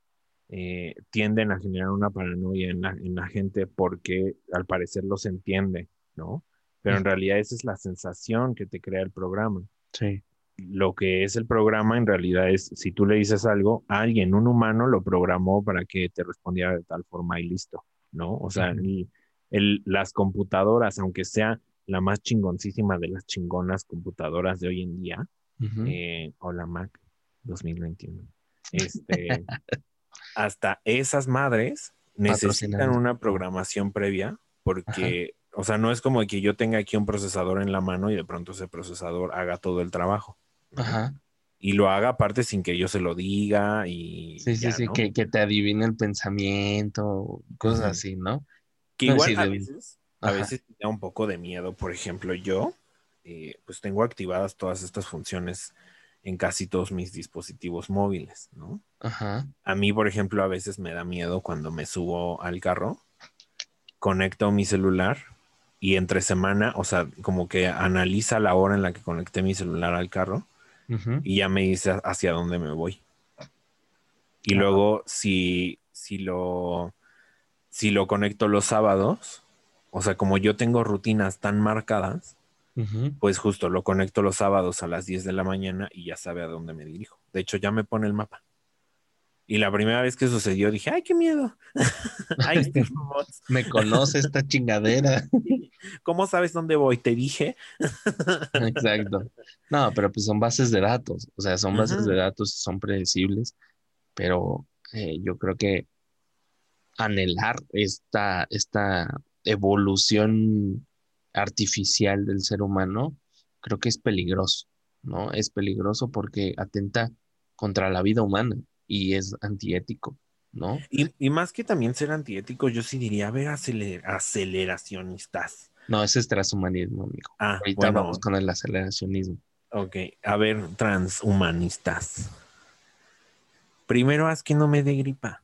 tienden a generar una paranoia en la, en la gente porque al parecer los entiende, ¿no? Pero en realidad esa es la sensación que te crea el programa. Sí, lo que es el programa en realidad es, si tú le dices algo, alguien, un humano, lo programó para que te respondiera de tal forma y listo, ¿no? O sea, Ujú. el- el- las computadoras, aunque sea la más chingoncísima de las chingonas computadoras de hoy en día, eh, o la Mac 2021, este, hasta esas madres necesitan una programación previa porque, o sea, no es como que yo tenga aquí un procesador en la mano y de pronto ese procesador haga todo el trabajo. Ajá. y lo haga aparte sin que yo se lo diga y Sí, sí, ya, sí, ¿no? que, que te adivine el pensamiento, cosas así, ¿no? Que No, igual sí, a de- veces, a veces me da un poco de miedo. Por ejemplo, yo eh, pues tengo activadas todas estas funciones en casi todos mis dispositivos móviles, ¿no? Ajá. A mí, por ejemplo, a veces me da miedo cuando me subo al carro, conecto mi celular y entre semana, o sea, como que analiza la hora en la que conecté mi celular al carro y ya me dice hacia dónde me voy. Y luego, si, si lo si lo conecto los sábados, o sea, como yo tengo rutinas tan marcadas, pues justo lo conecto los sábados a las 10 de la mañana y ya sabe a dónde me dirijo. De hecho, ya me pone el mapa. Y la primera vez que sucedió dije, ay, qué miedo. ay, robots. Me conoce esta chingadera. ¿Cómo sabes dónde voy? Te dije. Exacto. No, pero pues son bases de datos, o sea, son bases de datos y son predecibles, pero eh, yo creo que anhelar esta, esta evolución artificial del ser humano, creo que es peligroso, ¿no? Es peligroso porque atenta contra la vida humana y es antiético, ¿no? Y, y más que también ser antiético, yo sí diría, a ver, aceler- aceleracionistas. No, ese es transhumanismo, amigo. Ah, Ahorita bueno, vamos con el aceleracionismo. ok. A ver, transhumanistas. Primero haz que no me dé gripa.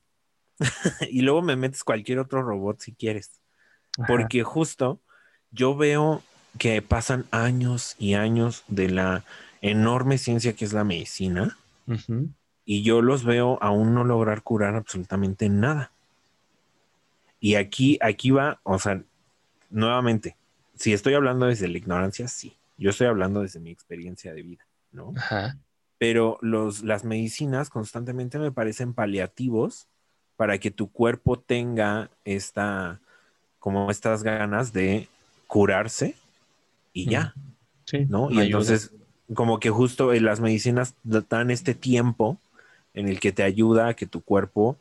y luego me metes cualquier otro robot si quieres. Ajá. Porque justo yo veo que pasan años y años de la enorme ciencia que es la medicina y yo los veo aún no lograr curar absolutamente nada. Y aquí, aquí va, o sea, nuevamente, si estoy hablando desde la ignorancia, sí. Yo estoy hablando desde mi experiencia de vida, ¿no? Pero los, las medicinas constantemente me parecen paliativos para que tu cuerpo tenga esta, como estas ganas de curarse y ya. Sí, ¿no? Y entonces, como que justo las medicinas dan este tiempo en el que te ayuda a que tu cuerpo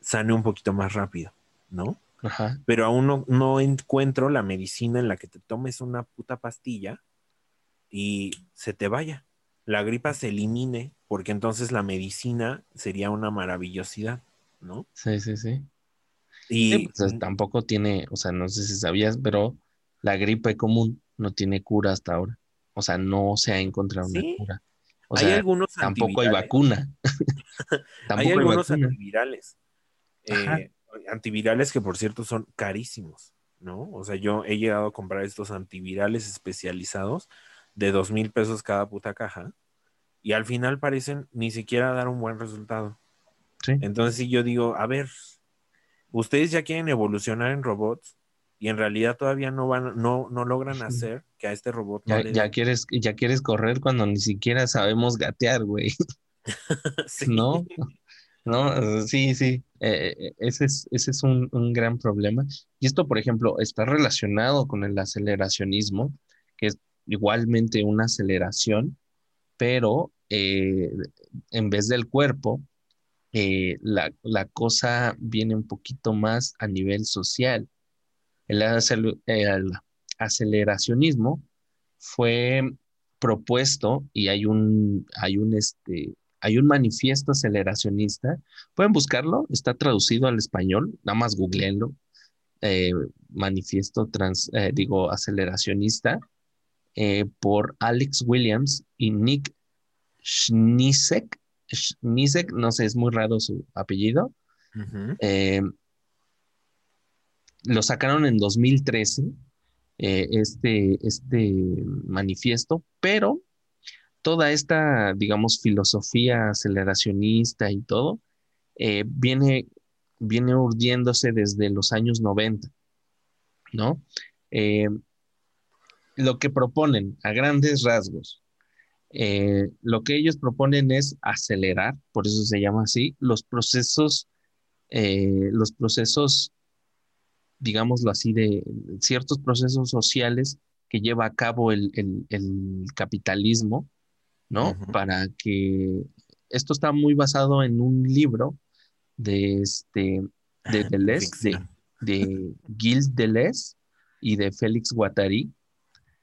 sane un poquito más rápido, ¿no? Ajá. Pero aún no, encuentro la medicina en la que te tomes una puta pastilla y se te vaya. La gripa se elimine, porque entonces la medicina sería una maravillosidad, ¿no? Sí, sí, sí. Y pues, tampoco tiene, o sea, no sé si sabías, pero la gripe común no tiene cura hasta ahora. O sea, no se ha encontrado una cura. O sea, tampoco hay vacuna. hay algunos antivirales. Eh, antivirales que, por cierto, son carísimos, ¿no? O sea, yo he llegado a comprar estos antivirales especializados de dos mil pesos cada puta caja y al final parecen ni siquiera dar un buen resultado. Entonces, si yo digo, a ver, ustedes ya quieren evolucionar en robots, y en realidad todavía no van, no, no logran hacer que a este robot. ya, quieres, ya quieres correr cuando ni siquiera sabemos gatear, güey. ¿No? No, sí, sí. Eh, eh, ese es, ese es un, gran problema. Y esto, por ejemplo, está relacionado con el aceleracionismo, que es igualmente una aceleración, pero eh, en vez del cuerpo, la, la, cosa viene un poquito más a nivel social. El, aceleracionismo fue propuesto y hay un, hay un, este, hay un manifiesto aceleracionista. Pueden buscarlo, está traducido al español, nada más googleenlo. Eh, manifiesto trans, eh, digo, aceleracionista eh, por Alex Williams y Nick Schnisek. Schnisek, no sé, es muy raro su apellido lo sacaron en 2013, eh, este, este manifiesto, pero toda esta, digamos, filosofía aceleracionista y todo, eh, viene, viene urdiéndose desde los años 90, ¿no? Eh, lo que proponen a grandes rasgos, lo que ellos proponen es acelerar, por eso se llama así, los procesos, los procesos digámoslo así, de ciertos procesos sociales que lleva a cabo el, capitalismo, ¿no? Para que esto está muy basado en un libro de este de Deleuze, de, Gilles Deleuze y de Félix Guattari,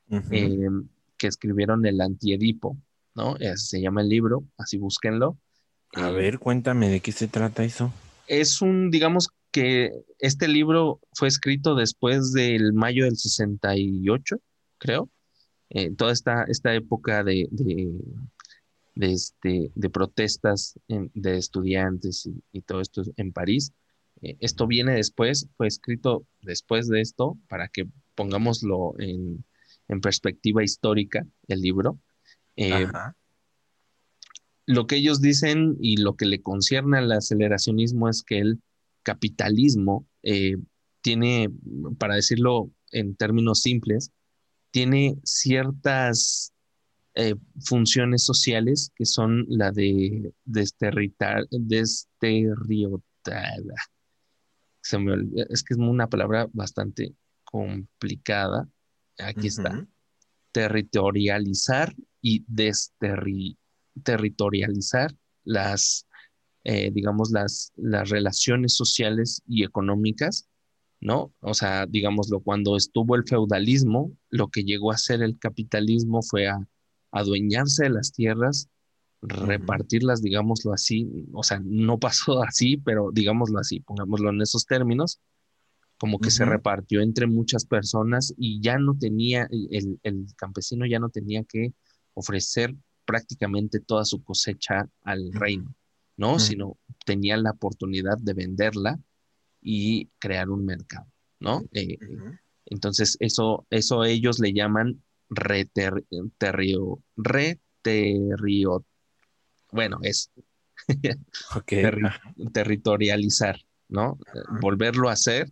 em, que escribieron el Antiedipo, ¿no? se llama el libro, así búsquenlo. A eh, ver, cuéntame de qué se trata eso. Es un, digamos, que este libro fue escrito después del mayo del 68, creo, eh, toda esta, esta época de, de, este, de protestas de estudiantes y, todo esto en París. Eh, esto viene después, fue escrito después de esto, para que pongámoslo en, perspectiva histórica, el libro. Eh, lo que ellos dicen y lo que le concierne al aceleracionismo es que él capitalismo tiene, para decirlo en términos simples, tiene ciertas eh, funciones sociales que son la de desterritar, desterriotada. Se me es que es una palabra bastante complicada. Aquí está. Territorializar y desterritorializar las eh, digamos, las, las relaciones sociales y económicas, ¿no? O sea, digámoslo, cuando estuvo el feudalismo, lo que llegó a ser el capitalismo fue a adueñarse de las tierras, repartirlas, digámoslo así, o sea, no pasó así, pero digámoslo así, pongámoslo en esos términos, como que se repartió entre muchas personas y ya no tenía, el, el, campesino ya no tenía que ofrecer prácticamente toda su cosecha al reino. ¿no? Sino tenían la oportunidad de venderla y crear un mercado, ¿no? Eh, Entonces, eso, eso ellos le llaman reter, reterrio, bueno, es territorializar, ¿no? Volverlo a hacer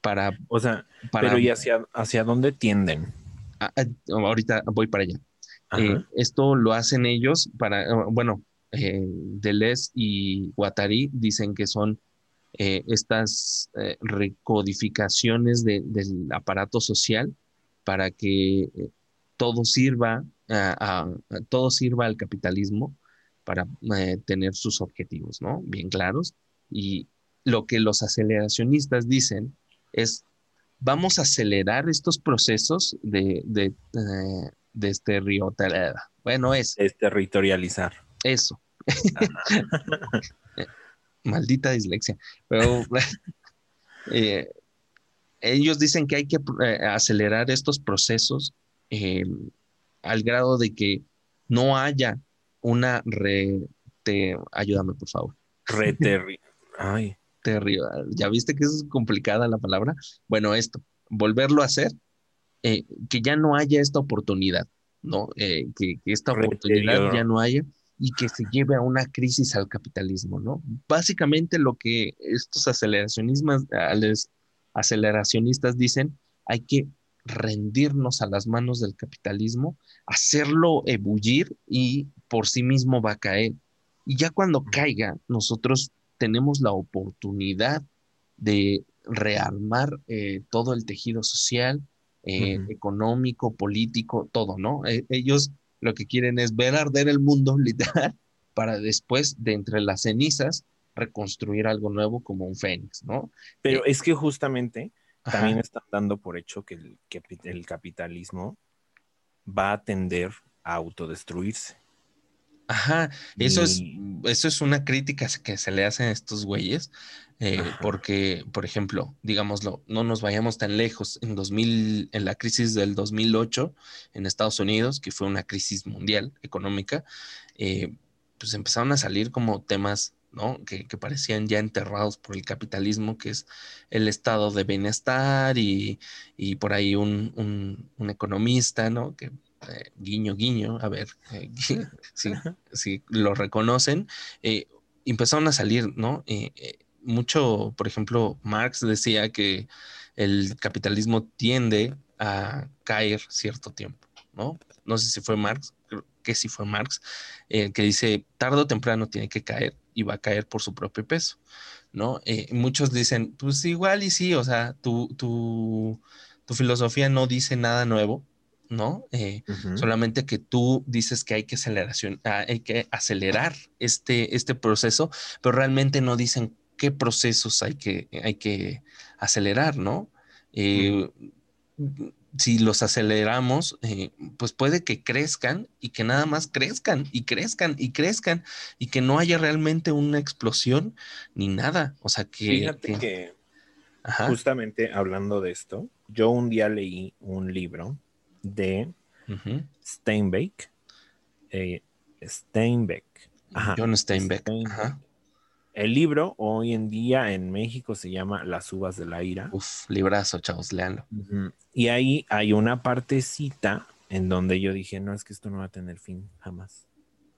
para... O sea, pero ¿y hacia, hacia dónde tienden? ahorita voy para allá. Eh, esto lo hacen ellos para, bueno, eh, Deleuze y Guattari dicen que son eh, estas eh, recodificaciones del aparato social para que eh, todo sirva a, todo sirva al capitalismo para tener sus objetivos, ¿no? Bien claros. Y lo que los aceleracionistas dicen es, vamos a acelerar estos procesos de, de, de este Bueno, es... Es territorializar. Eso. maldita dislexia. Pero eh, ellos dicen que hay que eh, acelerar estos procesos eh, al grado de que no haya una re... ayúdame, por favor. Re Ay. Ya viste que es complicada la palabra. Bueno, esto, volverlo a hacer, que ya no haya esta oportunidad, ¿no? que, esta oportunidad ya no haya y que se lleve a una crisis al capitalismo, ¿no? Básicamente lo que estos aceleracionistas, aceleracionistas dicen, hay que rendirnos a las manos del capitalismo, hacerlo ebullir y por sí mismo va a caer. Y ya cuando caiga, nosotros tenemos la oportunidad de rearmar eh, todo el tejido social, eh, económico, político, todo, ¿no? E, ellos lo que quieren es ver arder el mundo, literal, para después, de entre las cenizas, reconstruir algo nuevo como un fénix, ¿no? Pero eh, es que justamente también están dando por hecho que el, el capitalismo va a tender a autodestruirse. Ajá, eso, es, eso es una crítica que se le hacen a estos güeyes, eh, porque, por ejemplo, digámoslo, no nos vayamos tan lejos, en 2000, en la crisis del 2008 en Estados Unidos, que fue una crisis mundial económica, eh, pues empezaron a salir como temas, ¿no? Que, parecían ya enterrados por el capitalismo, que es el estado de bienestar y, por ahí un, un economista, ¿no? Que eh, guiño, guiño, a ver eh, si, lo reconocen, eh, empezaron a salir, ¿no? mucho, por ejemplo, Marx decía que el capitalismo tiende a caer cierto tiempo, ¿no? No sé si fue Marx, creo que sí fue Marx, que dice, tarde o temprano tiene que caer y va a caer por su propio peso, ¿no? muchos dicen, pues igual y sí, o sea, tu, tu, tu filosofía no dice nada nuevo, ¿no? Eh, solamente que tú dices que hay que, aceleración, ah, hay que acelerar este, este proceso, pero realmente no dicen qué procesos hay que, hay que acelerar, ¿no? Eh, si los aceleramos, eh, pues puede que crezcan y que nada más crezcan y crezcan y crezcan y que no haya realmente una explosión ni nada. O sea que... Fíjate que, justamente hablando de esto, yo un día leí un libro de Steinbeck. Eh, Steinbeck. John Steinbeck. El libro hoy en día en México se llama Las uvas de la ira. Uf, librazo, chavos, leanlo. Y ahí hay una partecita en donde yo dije, no, es que esto no va a tener fin jamás.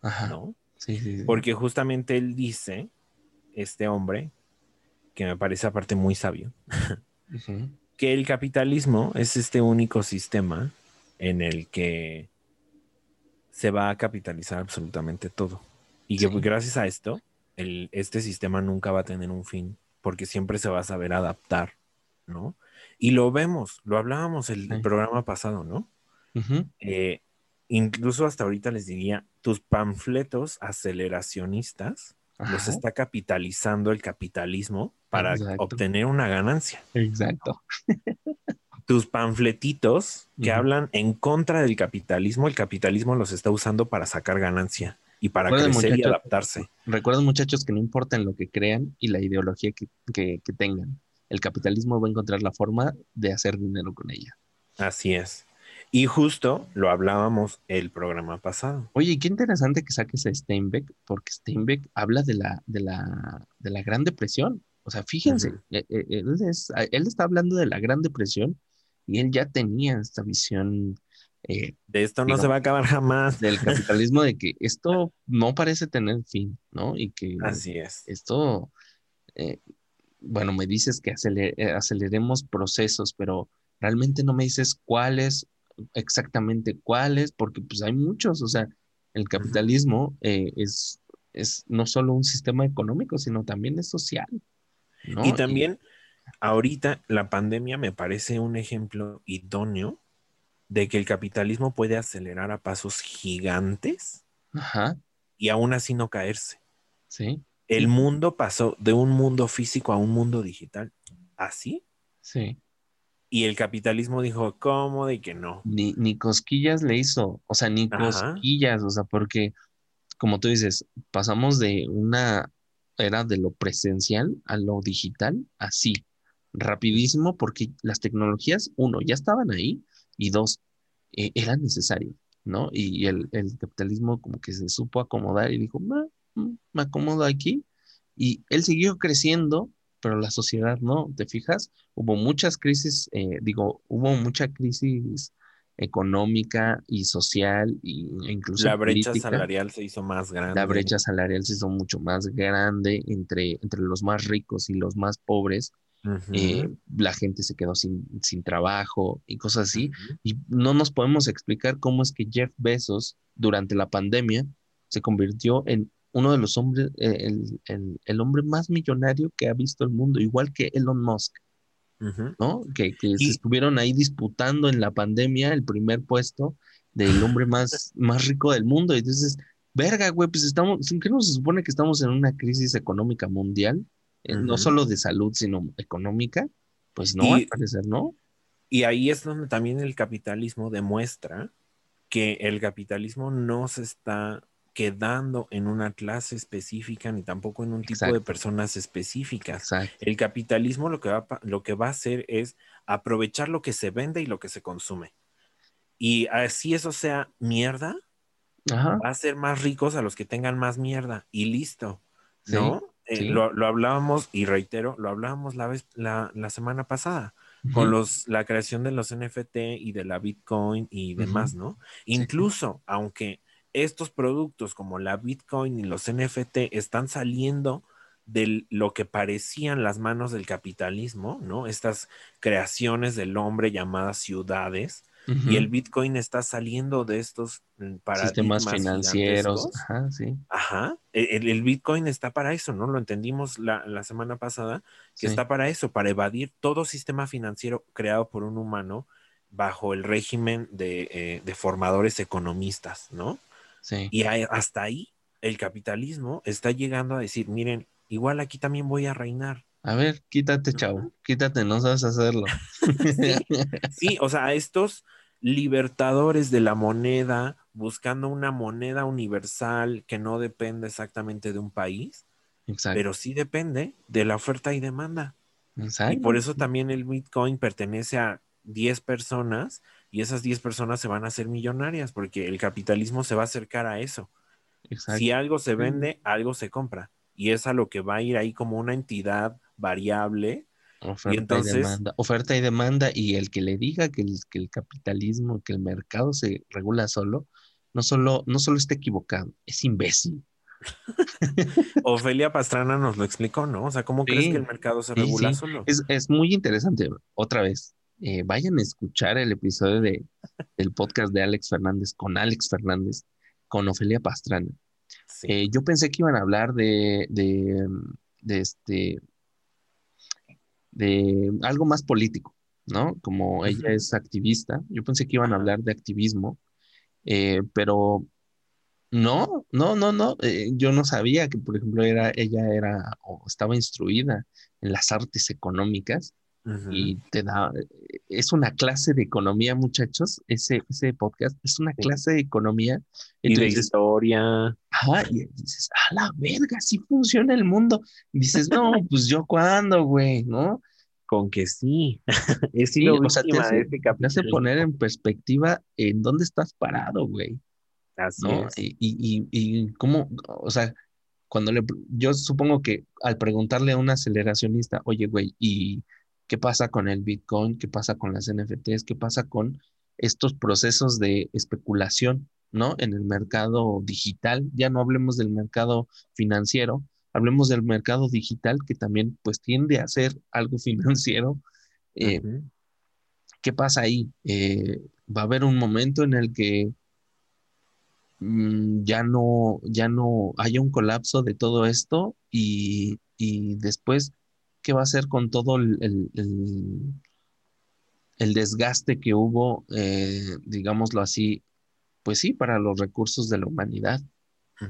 Ajá. ¿No? Sí, sí, Porque justamente él dice, este hombre, que me parece aparte muy sabio, que el capitalismo es este único sistema en el que se va a capitalizar absolutamente todo. Y que gracias a esto, el, este sistema nunca va a tener un fin, porque siempre se va a saber adaptar, ¿no? Y lo vemos, lo hablábamos el, programa pasado, ¿no? Eh, incluso hasta ahorita les diría, tus panfletos aceleracionistas los está capitalizando el capitalismo para obtener una ganancia. Exacto. tus panfletitos que hablan en contra del capitalismo, el capitalismo los está usando para sacar ganancia y para crecer y adaptarse. Recuerden muchachos que no importa en lo que crean y la ideología que, tengan, el capitalismo va a encontrar la forma de hacer dinero con ella. Así es. Y justo lo hablábamos el programa pasado. Oye, qué interesante que saques a Steinbeck, porque Steinbeck habla de la, de la, de la Gran Depresión. O sea, fíjense, eh, eh, él, está hablando de la Gran Depresión y él ya tenía esta visión. Eh, de esto no se va a acabar jamás. Del capitalismo, de que esto no parece tener fin, ¿no? Y que Así es. esto, eh, bueno, me dices que aceleremos procesos, pero realmente no me dices cuáles, exactamente cuáles, porque pues hay muchos, o sea, el capitalismo es, es no solo un sistema económico, sino también es social. Y también ahorita la pandemia me parece un ejemplo idóneo de que el capitalismo puede acelerar a pasos gigantes y aún así no caerse. Sí. El mundo pasó de un mundo físico a un mundo digital. ¿Así? Sí. Y el capitalismo dijo, ¿cómo de que no? Ni, ni cosquillas le hizo, o sea, ni cosquillas, o sea, porque, como tú dices, pasamos de una era de lo presencial a lo digital, así, rapidísimo, porque las tecnologías, uno, ya estaban ahí y dos, eh, eran necesarias, ¿no? Y, el, capitalismo como que se supo acomodar y dijo, mm, me acomodo aquí. Y él siguió creciendo, pero la sociedad no, ¿te fijas? Hubo muchas crisis, eh, digo, hubo mucha crisis económica y social e incluso la brecha salarial se hizo más grande. La brecha salarial se hizo mucho más grande entre, entre los más ricos y los más pobres. Eh, la gente se quedó sin, sin trabajo y cosas así. Y no nos podemos explicar cómo es que Jeff Bezos durante la pandemia se convirtió en uno de los hombres, eh, el, el, el hombre más millonario que ha visto el mundo, igual que Elon Musk. ¿no? Que, se estuvieron ahí disputando en la pandemia el primer puesto del hombre más, más rico del mundo. Y entonces, verga, güey, pues estamos, ¿qué no se supone que estamos en una crisis económica mundial? Eh, no solo de salud, sino económica. Pues no, al parecer, ¿no? Y ahí es donde también el capitalismo demuestra que el capitalismo no se está quedando en una clase específica ni tampoco en un tipo de personas específicas. El capitalismo lo que, va, lo que va a hacer es aprovechar lo que se vende y lo que se consume. Y así eso sea mierda, va a hacer más ricos a los que tengan más mierda y listo. ¿No? Eh, lo, hablábamos y reitero, lo hablábamos la, vez, la, semana pasada con los, la creación de los NFT y de la Bitcoin y demás, ¿no? Incluso, aunque estos productos como la Bitcoin y los NFT están saliendo de lo que parecían las manos del capitalismo, ¿no? Estas creaciones del hombre llamadas ciudades. Y el Bitcoin está saliendo de estos mm, sistemas financieros. Ajá, sí. Ajá. E, el, Bitcoin está para eso, ¿no? Lo entendimos la, semana pasada, que está para eso, para evadir todo sistema financiero creado por un humano bajo el régimen de, eh, de formadores economistas, ¿no? Y hasta ahí el capitalismo está llegando a decir, miren, igual aquí también voy a reinar. A ver, quítate, chavo, quítate, no sabes hacerlo. sí, o sea, estos libertadores de la moneda, buscando una moneda universal que no depende exactamente de un país, pero sí depende de la oferta y demanda. Y por eso también el Bitcoin pertenece a 10 personas y esas 10 personas se van a hacer millonarias porque el capitalismo se va a acercar a eso. Si algo se vende, algo se compra. Y es a lo que va a ir ahí como una entidad variable. Oferta y, entonces, demanda. Oferta y demanda. Y el que le diga que el, que el capitalismo, que el mercado se regula solo, no solo, no solo está equivocado, es imbécil. Ofelia Pastrana nos lo explicó, ¿no? O sea, ¿cómo crees que el mercado se regula solo? Es, es, muy interesante. Otra vez, eh, vayan a escuchar el episodio de, del podcast de Alex Fernández con Alex Fernández, con Ofelia Pastrana. Eh, yo pensé que iban a hablar de, de, este, de algo más político, ¿no? Como ella es activista, yo pensé que iban a hablar de activismo, eh, pero no, no, no, no. yo no sabía que, por ejemplo, era, ella era o estaba instruida en las artes económicas y te da, es una clase de economía, muchachos, ese, ese podcast es una clase de economía. Y de historia. Ajá, y dices, a la verga, así funciona el mundo. dices, no, pues yo cuándo, güey, ¿no? Con que sí. es sí, o sea, te hace, poner en perspectiva en dónde estás parado, güey. Así es. Y, y, y, cómo, o sea, cuando le, yo supongo que al preguntarle a un aceleracionista, oye, güey, y ¿Qué pasa con el Bitcoin? ¿Qué pasa con las NFTs? ¿Qué pasa con estos procesos de especulación, ¿no? En el mercado digital. Ya no hablemos del mercado financiero, hablemos del mercado digital que también pues tiende a ser algo financiero. Eh, ¿Qué pasa ahí? Eh, va a haber un momento en el que mm, ya no, ya no haya un colapso de todo esto y, después, ¿qué va a hacer con todo el, el, desgaste que hubo, eh, digámoslo así, pues sí, para los recursos de la humanidad?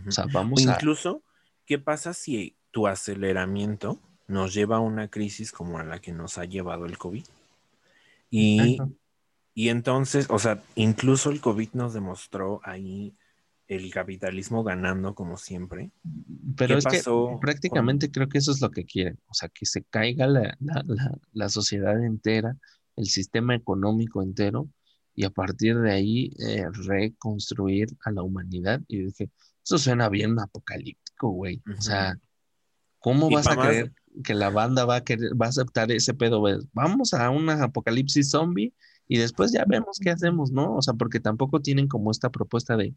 O sea, vamos a... Incluso, ¿qué pasa si tu aceleramiento nos lleva a una crisis como a la que nos ha llevado el COVID? Y, y entonces, o sea, incluso el COVID nos demostró ahí el capitalismo ganando como siempre. Pero es que prácticamente creo que eso es lo que quieren, o sea, que se caiga la, la, sociedad entera, el sistema económico entero, y a partir de ahí eh, reconstruir a la humanidad. Y dije, eso suena bien apocalíptico, güey. O sea, ¿cómo vas a creer que la banda va a, querer, va a aceptar ese pedo? Vamos a una apocalipsis zombie y después ya vemos qué hacemos, ¿no? O sea, porque tampoco tienen como esta propuesta de,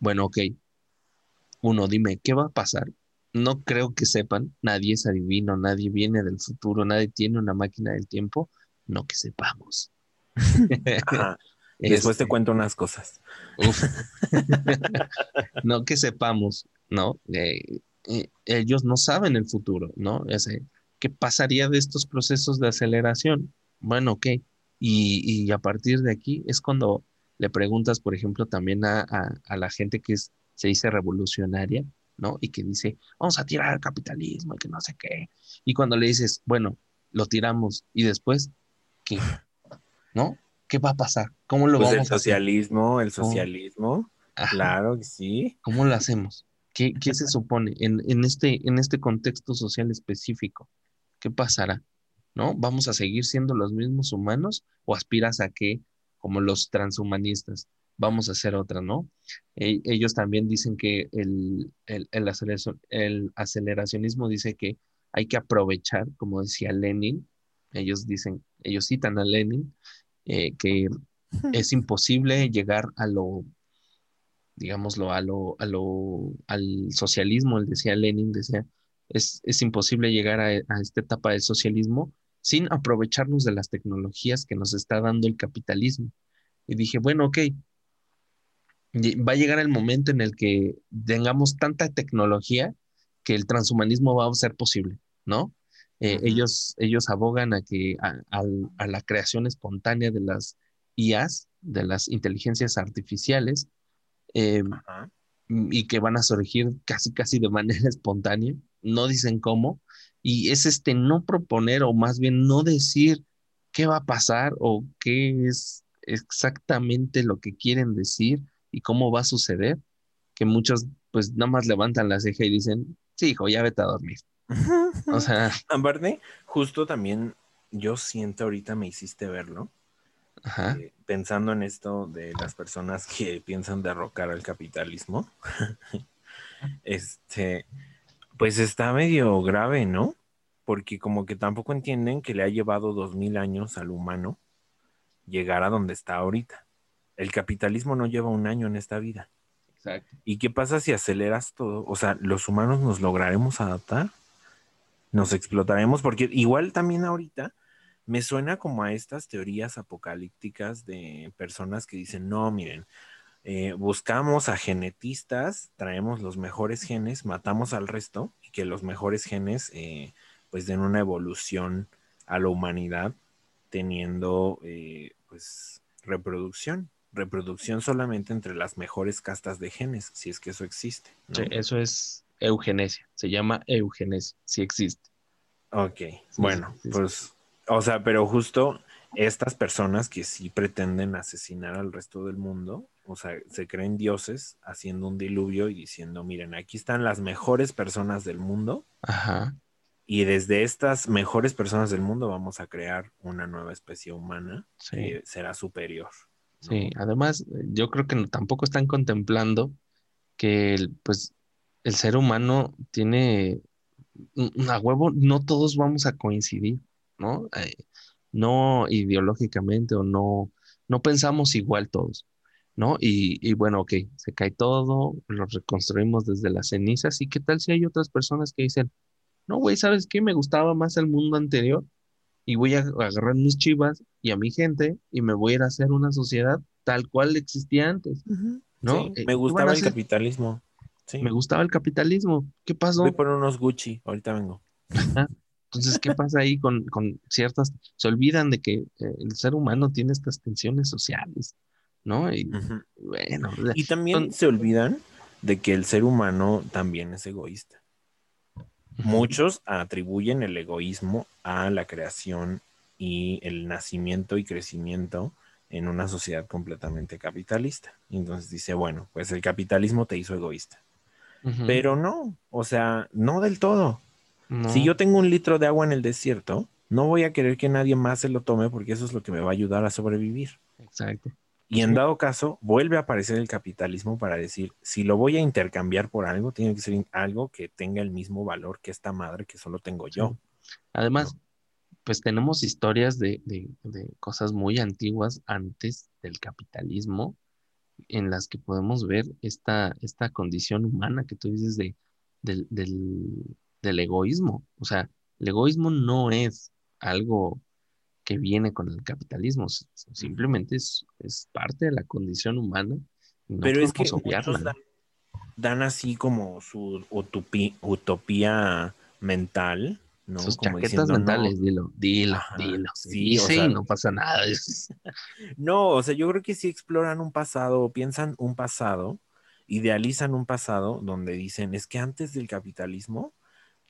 bueno, ok, uno, dime, ¿qué va a pasar? No creo que sepan, nadie es adivino, nadie viene del futuro, nadie tiene una máquina del tiempo, no que sepamos. Después te este cuento unas cosas. no que sepamos, ¿no? Eh, eh, ellos no saben el futuro, ¿no? ¿Qué pasaría de estos procesos de aceleración? Bueno, ok, y, a partir de aquí es cuando le preguntas, por ejemplo, también a, la gente que se dice revolucionaria, ¿no? Y que dice, vamos a tirar al capitalismo y que no sé qué. Y cuando le dices, bueno, lo tiramos y después, ¿qué? ¿No? ¿Qué va a pasar? ¿Cómo lo pues vamos el socialismo, el socialismo, claro que sí. ¿Cómo lo hacemos? ¿Qué, se supone en, en, este, en este contexto social específico? ¿Qué pasará? ¿no? ¿Vamos a seguir siendo los mismos humanos o aspiras a que, como los transhumanistas, vamos a hacer otra, ¿no? E, ellos también dicen que el, el, el, aceleracionismo dice que hay que aprovechar, como decía Lenin, ellos dicen, ellos citan a Lenin, eh, que es imposible llegar a lo, digámoslo, a lo, a lo, al socialismo, él decía Lenin, decía, es, es imposible llegar a, a, esta etapa del socialismo sin aprovecharnos de las tecnologías que nos está dando el capitalismo. Y dije, bueno, ok, va a llegar el momento en el que tengamos tanta tecnología que el transhumanismo va a ser posible, ¿no? Eh, ellos, ellos abogan a que a, la creación espontánea de las IAs, de las inteligencias artificiales, eh, y que van a surgir casi, casi de manera espontánea. No dicen cómo, y es este no proponer o más bien no decir qué va a pasar o qué es exactamente lo que quieren decir y cómo va a suceder, que muchos pues nada más levantan la ceja y dicen, sí, hijo, ya vete a dormir. o sea... Aparte, justo también yo siento ahorita me hiciste verlo, eh, pensando en esto de las personas que piensan derrocar al capitalismo, este, pues está medio grave, ¿no? Porque como que tampoco entienden que le ha llevado dos mil años al humano llegar a donde está ahorita. El capitalismo no lleva un año en esta vida. Exacto. ¿Y qué pasa si aceleras todo? O sea, ¿los humanos nos lograremos adaptar? ¿Nos explotaremos? Porque igual también ahorita me suena como a estas teorías apocalípticas de personas que dicen, no, miren, eh, buscamos a genetistas, traemos los mejores genes, matamos al resto y que los mejores genes eh, pues den una evolución a la humanidad teniendo eh, pues reproducción, reproducción solamente entre las mejores castas de genes, si es que eso existe. eso es eugenesia, se llama eugenesia, si existe. Ok, bueno, pues, o sea, pero justo estas personas que sí pretenden asesinar al resto del mundo, o sea, se creen dioses haciendo un diluvio y diciendo, miren, aquí están las mejores personas del mundo. Ajá. Y desde estas mejores personas del mundo vamos a crear una nueva especie humana que será superior. Sí, además yo creo que tampoco están contemplando que el, pues el ser humano tiene a huevo, no todos vamos a coincidir. ¿no? Eh, no ideológicamente o no, no pensamos igual todos, ¿no? Y, y, bueno, ok, se cae todo, lo reconstruimos desde las cenizas, ¿y qué tal si hay otras personas que dicen, no, güey, ¿sabes qué? Me gustaba más el mundo anterior y voy a agarrar mis chivas y a mi gente y me voy a ir a hacer una sociedad tal cual existía antes, ¿no? Eh, me gustaba el capitalismo. Me gustaba el capitalismo. ¿Qué pasó? Voy por unos Gucci, ahorita vengo. Entonces, ¿qué pasa ahí con, ciertas... Se olvidan de que eh, el ser humano tiene estas tensiones sociales, ¿no? Y bueno. Y también se olvidan de que el ser humano también es egoísta. Muchos atribuyen el egoísmo a la creación y el nacimiento y crecimiento en una sociedad completamente capitalista. entonces dice, bueno, pues el capitalismo te hizo egoísta. Pero no, o sea, no del todo. Si yo tengo un litro de agua en el desierto, no voy a querer que nadie más se lo tome porque eso es lo que me va a ayudar a sobrevivir. Exacto. Y en dado caso, vuelve a aparecer el capitalismo para decir, si lo voy a intercambiar por algo, tiene que ser algo que tenga el mismo valor que esta madre que solo tengo yo. Además, pues tenemos historias de, cosas muy antiguas antes del capitalismo en las que podemos ver esta, esta condición humana que tú dices de, del, del egoísmo. O sea, el egoísmo no es algo que viene con el capitalismo, simplemente es, es parte de la condición humana. Pero es que dan, así como su utopía, mental, ¿no? Sus chaquetas mentales, dilo, dilo, dilo. Sí, o sea, no pasa nada. no, o sea, yo creo que si exploran un pasado, piensan un pasado, idealizan un pasado donde dicen, es que antes del capitalismo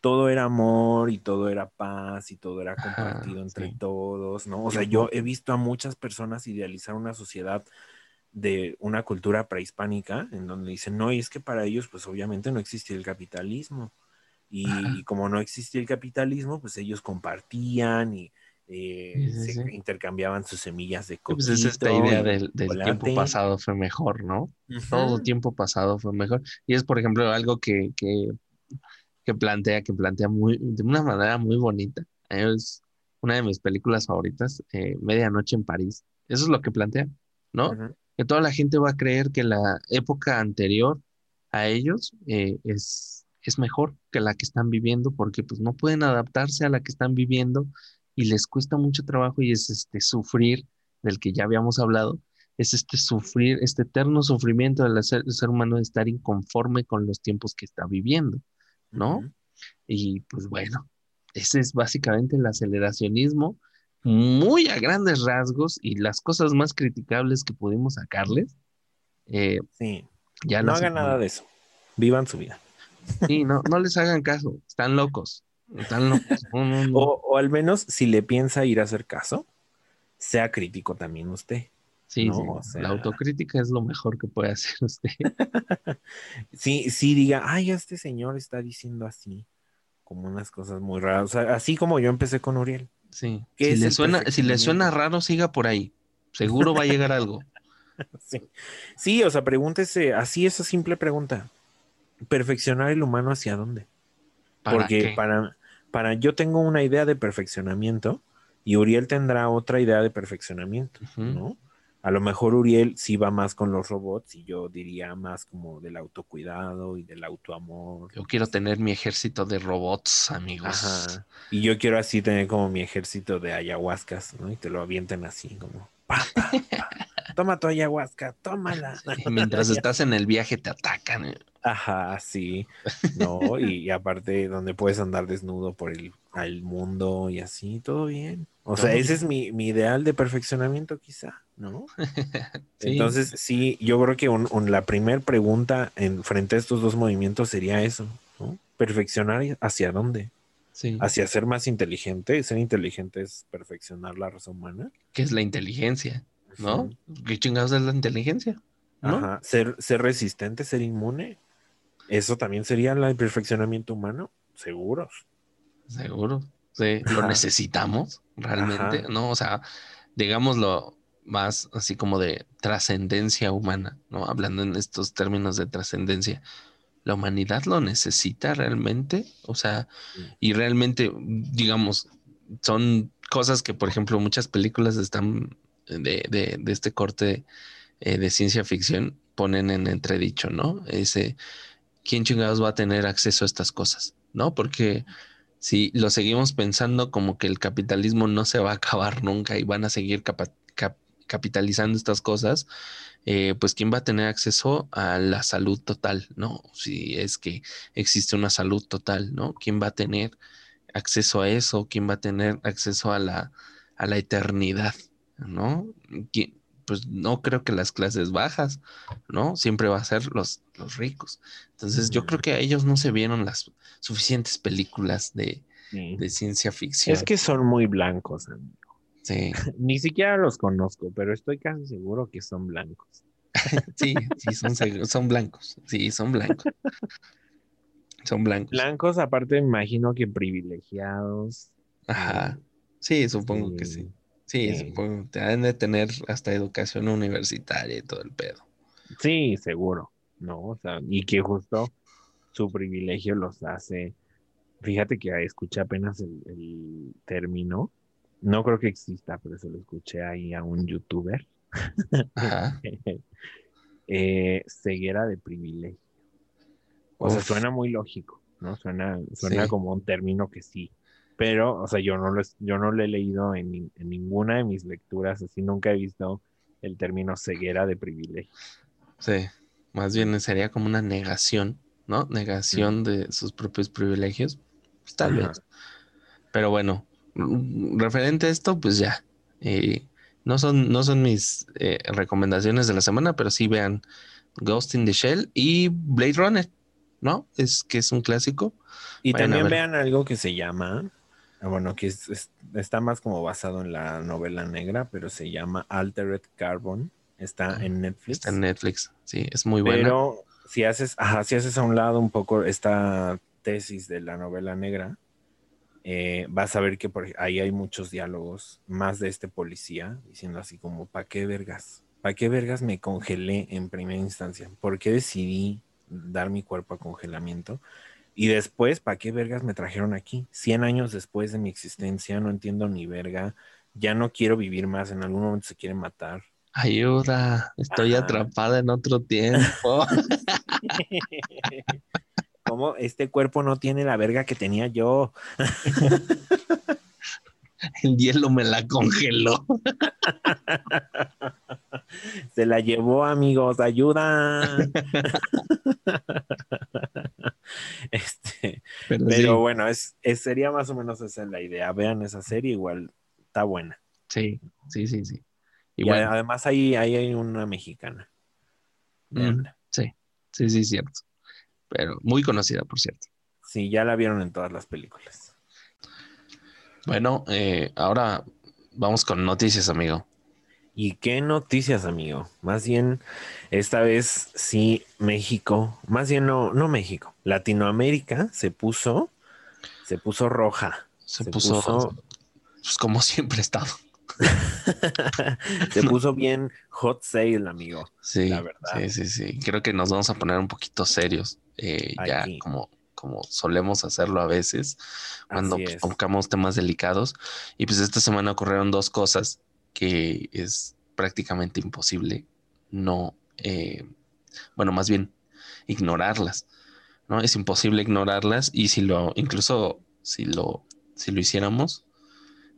todo era amor y todo era paz y todo era compartido entre todos, ¿no? O sea, yo he visto a muchas personas idealizar una sociedad de una cultura prehispánica en donde dicen, no, y es que para ellos, pues obviamente no existía el capitalismo. Y, como no existía el capitalismo, pues ellos compartían y eh, se intercambiaban sus semillas de coquito. Pues es esta idea del, tiempo pasado fue mejor, ¿no? Todo tiempo pasado fue mejor. Y es, por ejemplo, algo que, que que plantea, que plantea muy, de una manera muy bonita. Es una de mis películas favoritas, eh, Medianoche en París. Eso es lo que plantea, ¿no? Que toda la gente va a creer que la época anterior a ellos eh, es, es mejor que la que están viviendo porque pues no pueden adaptarse a la que están viviendo y les cuesta mucho trabajo y es este sufrir del que ya habíamos hablado, es este sufrir, este eterno sufrimiento del ser, del ser humano de estar inconforme con los tiempos que está viviendo. ¿No? Y pues bueno, ese es básicamente el aceleracionismo muy a grandes rasgos y las cosas más criticables que pudimos sacarles. Eh, sí. Ya no hagan nada de eso. Vivan su vida. Sí, no, no les hagan caso. Están locos. Están locos. O, al menos si le piensa ir a hacer caso, sea crítico también usted. Sí, la autocrítica es lo mejor que puede hacer usted. sí, sí, diga, ay, este señor está diciendo así, como unas cosas muy raras. O sea, así como yo empecé con Uriel. Sí. Si le, suena, si le suena raro, siga por ahí. Seguro va a llegar algo. Sí. sí, o sea, pregúntese, así esa simple pregunta. ¿Perfeccionar el humano hacia dónde? Porque para, para, yo tengo una idea de perfeccionamiento y Uriel tendrá otra idea de perfeccionamiento, ¿no? A lo mejor Uriel sí va más con los robots y yo diría más como del autocuidado y del autoamor. Yo quiero tener mi ejército de robots, amigos. Ajá. Y yo quiero así tener como mi ejército de ayahuascas, ¿no? Y te lo avienten así como... Toma tu ayahuasca, tómala. mientras estás en el viaje te atacan. ¿eh? Ajá, sí. No, y, aparte donde puedes andar desnudo por el, mundo y así, todo bien. O sea, ese es mi, ideal de perfeccionamiento quizá, ¿no? Entonces, sí, yo creo que la primera pregunta en frente a estos dos movimientos sería eso, ¿no? Perfeccionar hacia dónde? Sí. Hacia ser más inteligente. Ser inteligente es perfeccionar la raza humana. ¿Qué es la inteligencia? ¿No? ¿Qué chingados es la inteligencia? Ajá. Ser, ser resistente, ser inmune. Eso también sería el perfeccionamiento humano, seguros. Seguro, sí, lo necesitamos realmente, ¿no? O sea, digámoslo más así como de trascendencia humana, ¿no? Hablando en estos términos de trascendencia. ¿La humanidad lo necesita realmente? O sea, y realmente, digamos, son cosas que, por ejemplo, muchas películas están de, de, de este corte eh, de ciencia ficción ponen en entredicho, ¿no? Ese, ¿quién chingados va a tener acceso a estas cosas? ¿No? Porque si lo seguimos pensando como que el capitalismo no se va a acabar nunca y van a seguir capitalizando estas cosas, eh, pues quién va a tener acceso a la salud total, ¿no? Si es que existe una salud total, ¿no? ¿Quién va a tener acceso a eso? ¿Quién va a tener acceso a la, a la eternidad, ¿no? Pues no creo que las clases bajas, ¿no? Siempre va a ser los, los ricos. Entonces yo creo que a ellos no se vieron las suficientes películas de, de ciencia ficción. Es que son muy blancos, amigo. Sí. Ni siquiera los conozco, pero estoy casi seguro que son blancos. sí, sí, son, son blancos. Sí, son blancos. Son blancos. Blancos, aparte, imagino que privilegiados. Ajá. Sí, supongo que sí. Sí, supongo. Te han de tener hasta educación universitaria y todo el pedo. Sí, seguro. ¿No? O sea, y que justo su privilegio los hace. Fíjate que escuché apenas el, el término no creo que exista, pero se lo escuché ahí a un youtuber. eh, ceguera de privilegio. O sea, suena muy lógico, ¿no? Suena, suena como un término que sí. Pero, o sea, yo no lo, yo no lo he leído en, ninguna de mis lecturas, así nunca he visto el término ceguera de privilegio. Sí, más bien sería como una negación, ¿no? Negación de sus propios privilegios. Pues, tal vez. Pero bueno, referente a esto, pues ya. Eh, no, son, no son mis eh, recomendaciones de la semana, pero sí vean Ghost in the Shell y Blade Runner, ¿no? Es que es un clásico. Y también vean algo que se llama, ah, bueno, que está más como basado en la novela negra, pero se llama Altered Carbon. Está en Netflix. Está en Netflix, sí, es muy bueno. Pero si haces, ajá, si haces a un lado un poco esta tesis de la novela negra, eh, vas a ver que por ahí hay muchos diálogos más de este policía diciendo así como, ¿para qué vergas? ¿Para qué vergas me congelé en primera instancia? ¿Por qué decidí dar mi cuerpo a congelamiento? Y después, ¿para qué vergas me trajeron aquí? Cien años después de mi existencia, no entiendo ni verga, ya no quiero vivir más, en algún momento se quiere matar. Ayuda, estoy atrapada en otro tiempo. ¿Cómo este cuerpo no tiene la verga que tenía yo? El hielo me la congeló. Se la llevó, amigos, ayuda. Este, pero, bueno, es, sería más o menos esa la idea. Vean esa serie, igual está buena. Sí, sí, sí, sí. Y, además ahí, hay una mexicana. Mm, sí, sí, sí, cierto pero muy conocida, por cierto. Sí, ya la vieron en todas las películas. Bueno, eh, ahora vamos con noticias, amigo. ¿Y qué noticias, amigo? Más bien, esta vez sí, México, más bien no, no México, Latinoamérica se puso, se puso roja. Se, puso, pues como siempre ha estado. Se puso bien hot sale, amigo. Sí, la verdad. Sí, sí, sí. Creo que nos vamos a poner un poquito serios. Eh, ya como, como solemos hacerlo a veces cuando pues, temas delicados. Y pues esta semana ocurrieron dos cosas que es prácticamente imposible no, eh, bueno, más bien ignorarlas, ¿no? Es imposible ignorarlas y si lo, incluso si lo, si lo hiciéramos,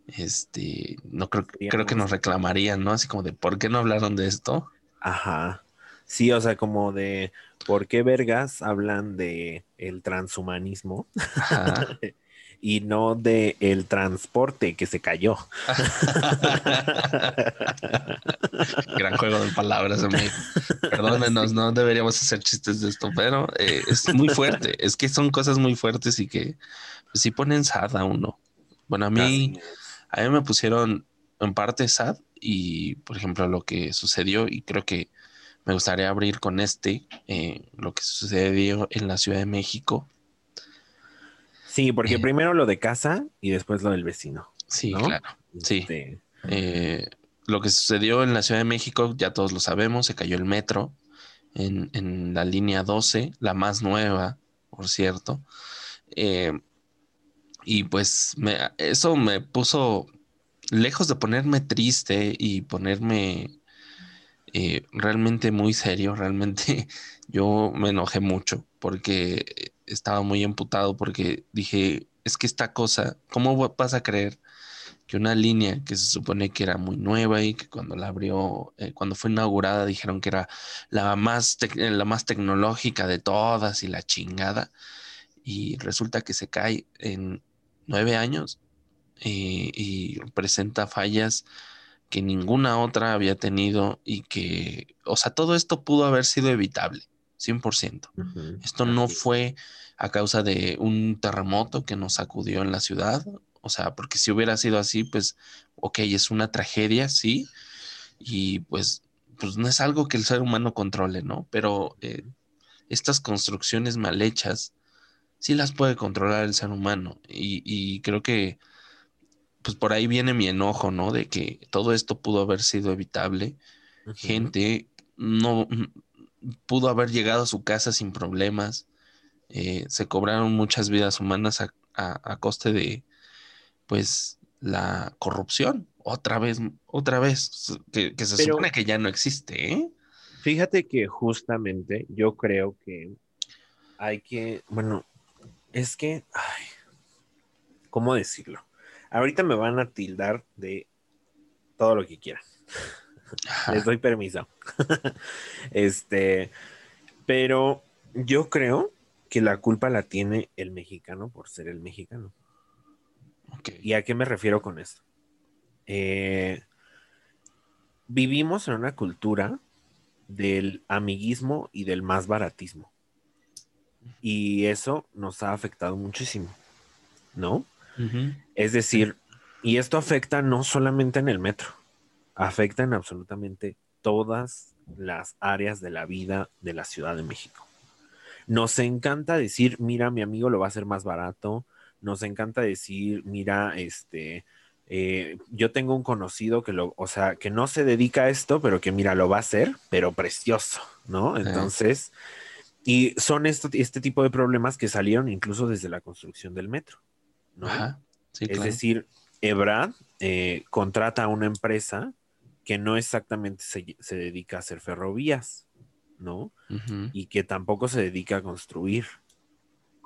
este, no creo, creo que nos reclamarían, ¿no? Así como de, ¿por qué no hablaron de esto? Ajá. Sí, o sea, como de, ¿por qué vergas hablan de el transhumanismo? y no de el transporte que se cayó. Gran juego de palabras, amigo. Perdónenos, no deberíamos hacer chistes de esto, pero eh, es muy fuerte. Es que son cosas muy fuertes y que sí ponen sad a uno. Bueno, a mí, a mí me pusieron en parte sad y, por ejemplo, lo que sucedió y creo que me gustaría abrir con este, eh, lo que sucedió en la Ciudad de México. Sí, porque eh, primero lo de casa y después lo del vecino. Sí, claro. Sí. Este, eh, lo que sucedió en la Ciudad de México, ya todos lo sabemos, se cayó el metro en, en la línea 12, la más nueva, por cierto. Y pues me, eso me puso, lejos de ponerme triste y ponerme eh, realmente muy serio, realmente yo me enojé mucho porque estaba muy emputado porque dije, es que esta cosa, ¿cómo vas a creer que una línea que se supone que era muy nueva y que cuando la abrió, eh, cuando fue inaugurada dijeron que era la más, la más tecnológica de todas y la chingada, y resulta que se cae en nueve años eh, y presenta fallas que ninguna otra había tenido y que, o sea, todo esto pudo haber sido evitable, 100%. Esto no fue a causa de un terremoto que nos sacudió en la ciudad, o sea, porque si hubiera sido así, pues, ok, es una tragedia, sí, y pues, pues no es algo que el ser humano controle, ¿no? Pero eh, estas construcciones mal hechas, sí las puede controlar el ser humano, y creo que pues por ahí viene mi enojo, ¿no? De que todo esto pudo haber sido evitable. Gente no pudo haber llegado a su casa sin problemas. Eh, se cobraron muchas vidas humanas a, coste de, pues, la corrupción. Otra vez, otra vez, que, se supone que ya no existe, ¿eh? Fíjate que justamente yo creo que hay que, bueno, es que, ay, ¿cómo decirlo? Ahorita me van a tildar de todo lo que quieran. Les doy permiso. este, pero yo creo que la culpa la tiene el mexicano por ser el mexicano. ¿Y a qué me refiero con esto? Eh, vivimos en una cultura del amiguismo y del más baratismo. Y eso nos ha afectado muchísimo, ¿no? Es decir, y esto afecta no solamente en el metro, afecta en absolutamente todas las áreas de la vida de la Ciudad de México. Nos encanta decir, mira, mi amigo lo va a hacer más barato. Nos encanta decir, mira, este, eh, yo tengo un conocido que lo, o sea, que no se dedica a esto, pero que mira, lo va a hacer, pero precioso, ¿no? Entonces, y son este tipo de problemas que salieron incluso desde la construcción del metro es decir, Ebrad eh, contrata a una empresa que no exactamente se, dedica a hacer ferrovías, ¿no? Y que tampoco se dedica a construir.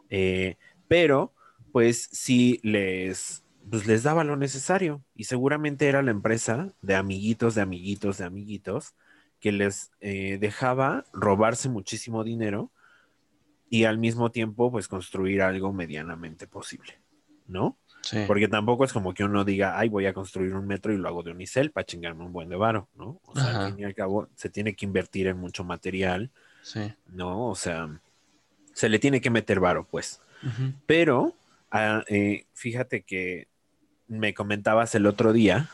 Eh, pero, pues sí les, pues, les daba lo necesario. Y seguramente era la empresa de amiguitos, de amiguitos, de amiguitos, que les eh, dejaba robarse muchísimo dinero y al mismo tiempo, pues construir algo medianamente posible. ¿No? Porque tampoco es como que uno diga, ay, voy a construir un metro y lo hago de unicel para chingarme un buen de varo, ¿no? O sea, al fin y al cabo, se tiene que invertir en mucho material, ¿no? O sea, se le tiene que meter varo, pues. Pero, ah, eh, fíjate que me comentabas el otro día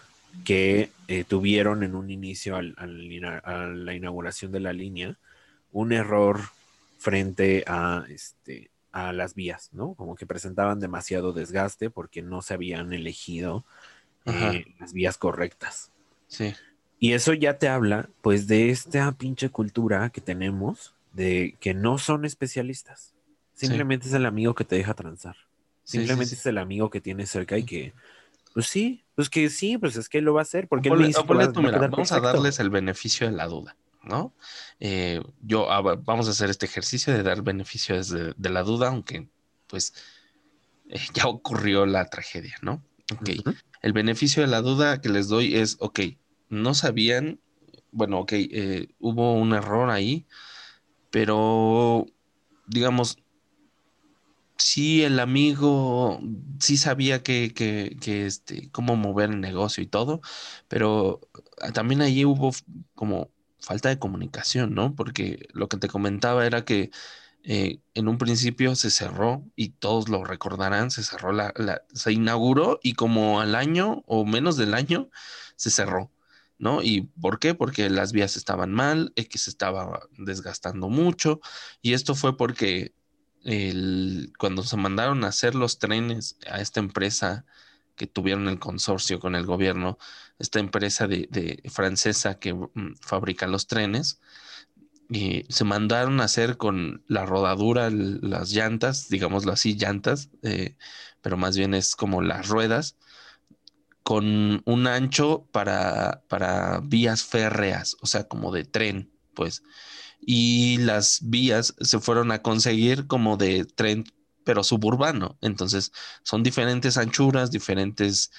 que eh, tuvieron en un inicio a la inauguración de la línea un error frente a este a las vías, ¿no? Como que presentaban demasiado desgaste porque no se habían elegido eh, las vías correctas. Sí. Y eso ya te habla, pues, de esta pinche cultura que tenemos de que no son especialistas. Simplemente es el amigo que te deja transar. Simplemente es el amigo que tienes cerca y que, pues sí, pues que sí, pues es que lo va a hacer. Porque vamos a darles el beneficio de la duda. ¿No? Eh, yo vamos a hacer este ejercicio de dar beneficios de, la duda, aunque pues eh, ya ocurrió la tragedia, ¿no? Ok. El beneficio de la duda que les doy es, ok, no sabían, bueno, ok, eh, hubo un error ahí, pero digamos, sí el amigo sí sabía que, que, que, este, cómo mover el negocio y todo, pero también allí hubo como falta de comunicación, ¿no? Porque lo que te comentaba era que eh, en un principio se cerró y todos lo recordarán, se cerró la, se inauguró y como al año o menos del año se cerró, ¿no? ¿Y por qué? Porque las vías estaban mal, se estaba desgastando mucho y esto fue porque cuando se mandaron a hacer los trenes a esta empresa que tuvieron el consorcio con el gobierno, esta empresa de, francesa que mm, fabrica los trenes, y se mandaron a hacer con la rodadura, las llantas, digámoslo así, llantas, eh, pero más bien es como las ruedas, con un ancho para, para vías férreas, o sea, como de tren, pues. Y las vías se fueron a conseguir como de tren, pero suburbano. Entonces, son diferentes anchuras, diferentes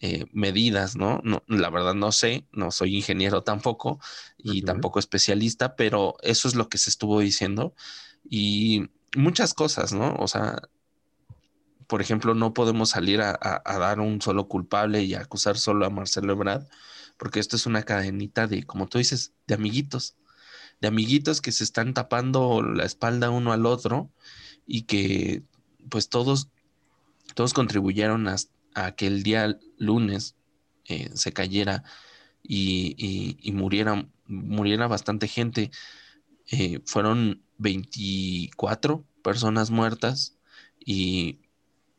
eh, medidas, ¿no? ¿no? La verdad no sé, no soy ingeniero tampoco y tampoco especialista, pero eso es lo que se estuvo diciendo y muchas cosas, ¿no? O sea, por ejemplo, no podemos salir a, dar un solo culpable y acusar solo a Marcelo Ebrard, porque esto es una cadenita de, como tú dices, de amiguitos, de amiguitos que se están tapando la espalda uno al otro y que pues todos, todos contribuyeron a, que el día lunes eh, se cayera y, muriera, muriera bastante gente. Eh, fueron 24 personas muertas y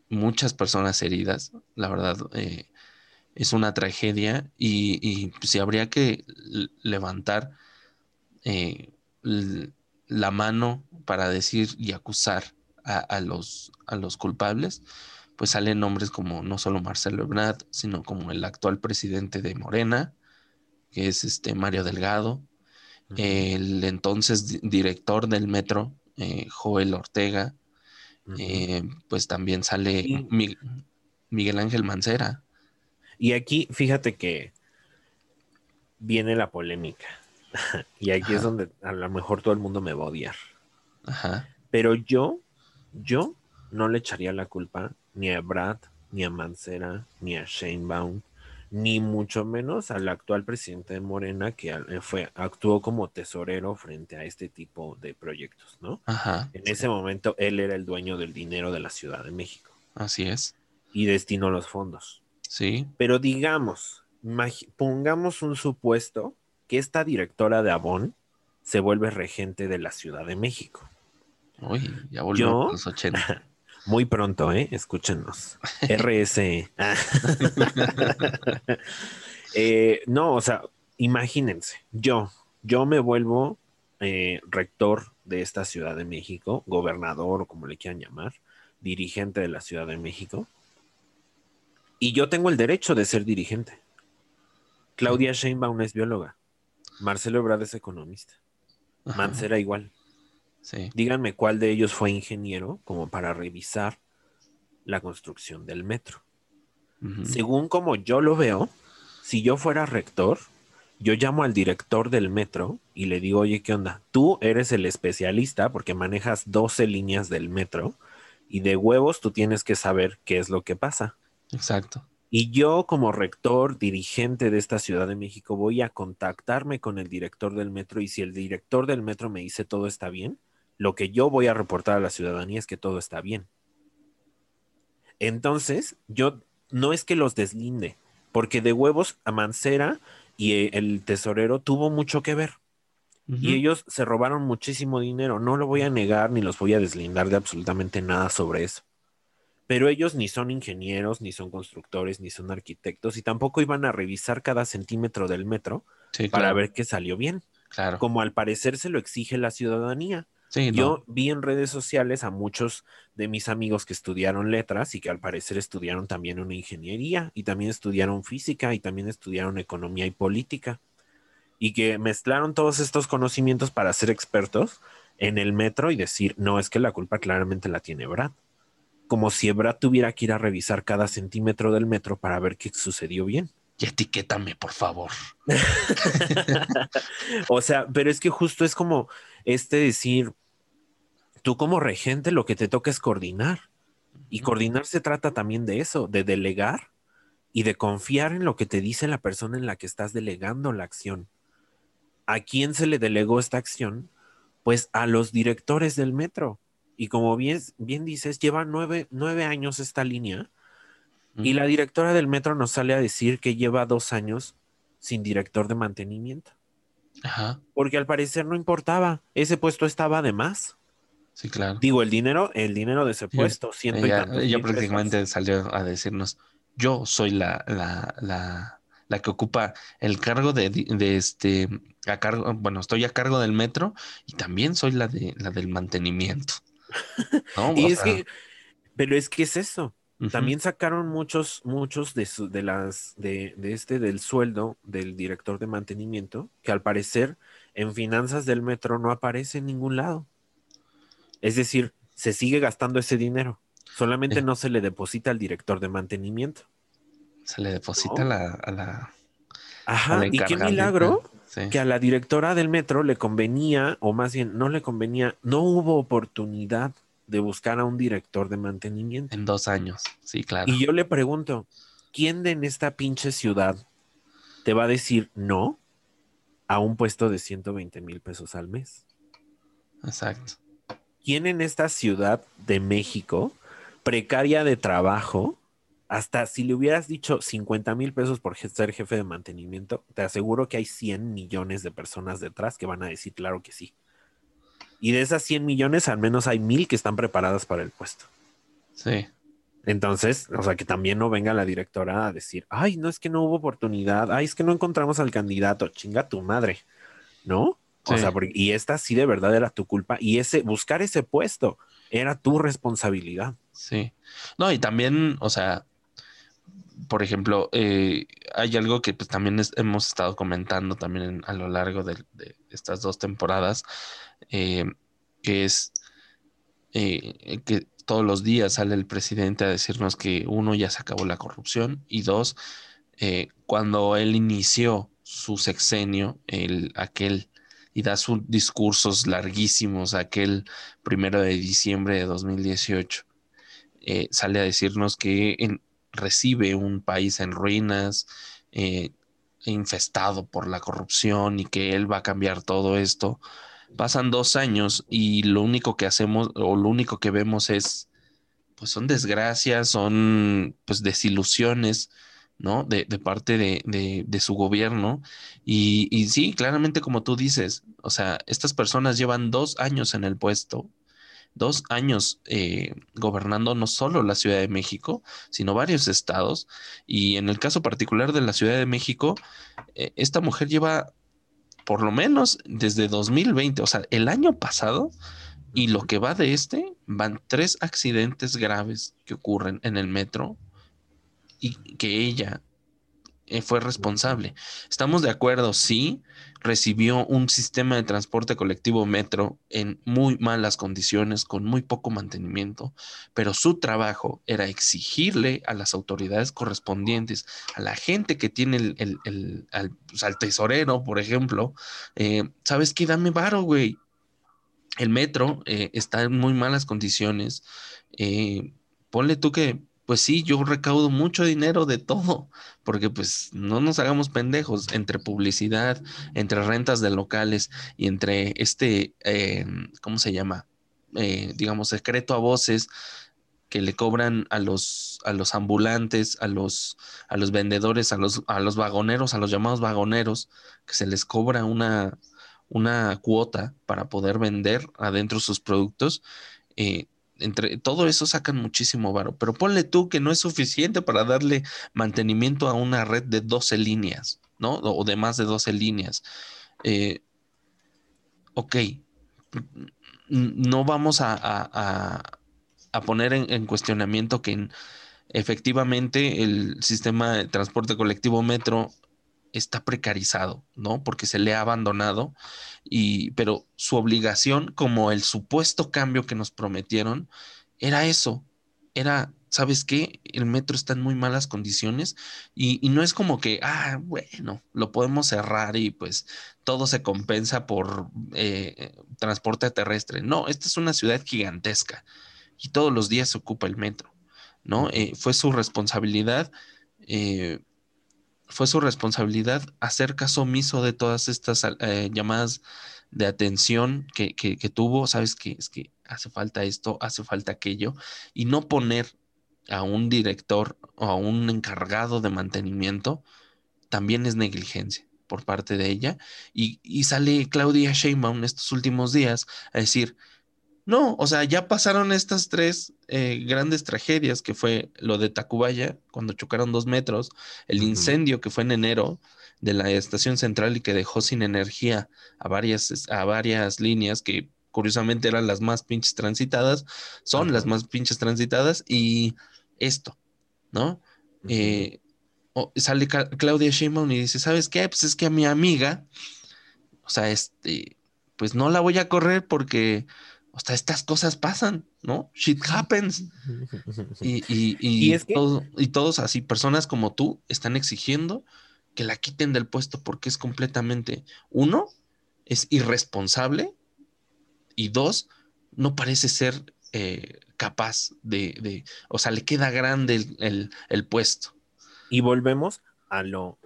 muchas personas heridas. La verdad, eh, es una tragedia y, y si habría que levantar la mano para decir y acusar a, los, a los culpables, pues salen nombres como no solo Marcelo Ebrard, sino como el actual presidente de Morena, que es este Mario Delgado, el entonces director del metro, eh, Joel Ortega, eh, pues también sale Miguel Ángel Mancera. Y aquí, fíjate que viene la polémica. y aquí es donde a lo mejor todo el mundo me va a odiar. Ajá. Pero yo, yo no le echaría la culpa ni a Brad, ni a Mancera, ni a Sheinbaum, ni mucho menos al actual presidente de Morena que eh, fue, actuó como tesorero frente a este tipo de proyectos, ¿no? Ajá. En ese momento él era el dueño del dinero de la Ciudad de México. Así es. Y destinó los fondos. Sí. Pero digamos, pongamos un supuesto que esta directora de Avon se vuelve regente de la Ciudad de México. Uy, ya volvió a los 80. Muy pronto, ¿eh? Escúchenos. RSE. Eh, no, o sea, imagínense, yo, yo me vuelvo eh, rector de esta Ciudad de México, gobernador o como le quieran llamar, dirigente de la Ciudad de México, y yo tengo el derecho de ser dirigente. Claudia Sheinbaum es bióloga, Marcelo Ebrard es economista, Mancera igual. Díganme cuál de ellos fue ingeniero como para revisar la construcción del metro. Según como yo lo veo, si yo fuera rector, yo llamo al director del metro y le digo, oye, ¿qué onda? Tú eres el especialista porque manejas 12 líneas del metro y de huevos tú tienes que saber qué es lo que pasa. Exacto. Y yo como rector, dirigente de esta Ciudad de México, voy a contactarme con el director del metro y si el director del metro me dice todo está bien, lo que yo voy a reportar a la ciudadanía es que todo está bien. Entonces, yo no es que los deslinde, porque de huevos a Mancera y eh, el tesorero tuvo mucho que ver. Y ellos se robaron muchísimo dinero. No lo voy a negar ni los voy a deslindar de absolutamente nada sobre eso. Pero ellos ni son ingenieros, ni son constructores, ni son arquitectos, y tampoco iban a revisar cada centímetro del metro para ver que salió bien. Claro. Como al parecer se lo exige la ciudadanía. Yo vi en redes sociales a muchos de mis amigos que estudiaron letras y que al parecer estudiaron también una ingeniería y también estudiaron física y también estudiaron economía y política y que mezclaron todos estos conocimientos para ser expertos en el metro y decir, no, es que la culpa claramente la tiene Brad. Como si Brad tuviera que ir a revisar cada centímetro del metro para ver qué sucedió bien. Y etiquétame, por favor. o sea, pero es que justo es como este decir, tú como regente lo que te toca es coordinar. Y coordinar se trata también de eso, de delegar y de confiar en lo que te dice la persona en la que estás delegando la acción. ¿A quién se le delegó esta acción? Pues a los directores del metro. Y como bien, bien dices, lleva nueve, nueve años esta línea y la directora del metro nos sale a decir que lleva dos años sin director de mantenimiento. Ajá. Porque al parecer no importaba, ese puesto estaba de más. Sí, claro. Digo, el dinero, el dinero de ese puesto, siento ella, ella prácticamente salió a decirnos, yo soy la, la, la que ocupa el cargo de, este, a cargo, bueno, estoy a cargo del metro y también soy la de la del mantenimiento. y es que, pero es que es eso. También sacaron muchos, muchos de, de las, de, de, este, del sueldo del director de mantenimiento, que al parecer en finanzas del metro no aparece en ningún lado. Es decir, se sigue gastando ese dinero. Solamente no se le deposita al director de mantenimiento. Se le deposita a la. Ajá, y qué milagro que a la directora del metro le convenía, o más bien no le convenía, no hubo oportunidad de buscar a un director de mantenimiento. En dos años, sí, claro. Y yo le pregunto, ¿quién de en esta pinche ciudad te va a decir no a un puesto de 120 mil pesos al mes? Exacto. ¿Quién en esta ciudad de México, precaria de trabajo, hasta si le hubieras dicho 50 mil pesos por ser jefe de mantenimiento, te aseguro que hay 100 millones de personas detrás que van a decir claro que sí. Y de esas 100 millones, al menos hay mil que están preparadas para el puesto. Sí. Entonces, o sea, que también no venga la directora a decir, ay, no es que no hubo oportunidad, ay, es que no encontramos al candidato, chinga tu madre, ¿no? O sea, y esta sí de verdad era tu culpa y ese, buscar ese puesto era tu responsabilidad. Sí. No, y también, o sea, por ejemplo, eh, hay algo que pues, también hemos estado comentando también a lo largo de, estas dos temporadas, eh, que es eh, que todos los días sale el presidente a decirnos que uno ya se acabó la corrupción y dos, cuando él inició su sexenio, el, aquel y da sus discursos larguísimos, aquel primero de diciembre de 2018, sale a decirnos que recibe un país en ruinas, eh, infestado por la corrupción y que él va a cambiar todo esto. Pasan dos años y lo único que hacemos o lo único que vemos es, pues son desgracias, son pues desilusiones, ¿no? De, parte de, su gobierno. Y, y sí, claramente como tú dices, o sea, estas personas llevan dos años en el puesto dos años eh, gobernando no solo la Ciudad de México, sino varios estados. Y en el caso particular de la Ciudad de México, eh, esta mujer lleva por lo menos desde 2020, o sea, el año pasado y lo que va de este, van tres accidentes graves que ocurren en el metro y que ella eh, fue responsable. Estamos de acuerdo, sí, recibió un sistema de transporte colectivo metro en muy malas condiciones, con muy poco mantenimiento, pero su trabajo era exigirle a las autoridades correspondientes, a la gente que tiene el, pues, al, tesorero, por ejemplo, eh, ¿sabes qué? Dame varo, güey. El metro eh, está en muy malas condiciones. ponle tú que pues sí, yo recaudo mucho dinero de todo, porque pues no nos hagamos pendejos entre publicidad, entre rentas de locales y entre este, eh, ¿cómo se llama? Eh, digamos, secreto a voces que le cobran a los, a los ambulantes, a los, a los vendedores, a los, a los vagoneros, a los llamados vagoneros, que se les cobra una, una cuota para poder vender adentro sus productos. Eh, entre todo eso sacan muchísimo varo, pero ponle tú que no es suficiente para darle mantenimiento a una red de 12 líneas, ¿no? O de más de 12 líneas. Eh, ok, no vamos a, poner en, cuestionamiento que efectivamente el sistema de transporte colectivo metro está precarizado, ¿no? Porque se le ha abandonado y pero su obligación como el supuesto cambio que nos prometieron era eso, era ¿sabes qué? El metro está en muy malas condiciones y, no es como que, ah, bueno, lo podemos cerrar y pues todo se compensa por eh, transporte terrestre. No, esta es una ciudad gigantesca y todos los días se ocupa el metro, ¿no? Eh, fue su responsabilidad eh, fue su responsabilidad hacer caso omiso de todas estas eh, llamadas de atención que, tuvo, sabes que es que hace falta esto, hace falta aquello, y no poner a un director o a un encargado de mantenimiento, también es negligencia por parte de ella. Y, y sale Claudia Sheinbaum estos últimos días a decir, No, o sea, ya pasaron estas tres eh, grandes tragedias, que fue lo de Tacubaya, cuando chocaron dos metros, el incendio que fue en enero de la estación central y que dejó sin energía a varias, a varias líneas que curiosamente eran las más pinches transitadas, son las más pinches transitadas, y esto, ¿no? Eh, sale Ca- Claudia Sheinbaum y dice, ¿sabes qué? Pues es que a mi amiga, o sea, este, pues no la voy a correr porque, o sea, estas cosas pasan, ¿no? Shit happens. Y, y, y, Y es que- todo- y todos así, personas como tú, están exigiendo que la quiten del puesto porque es completamente, uno, es irresponsable y dos, no parece ser eh, capaz de, de- o sea, le queda grande el, el- el puesto. Y volvemos a lo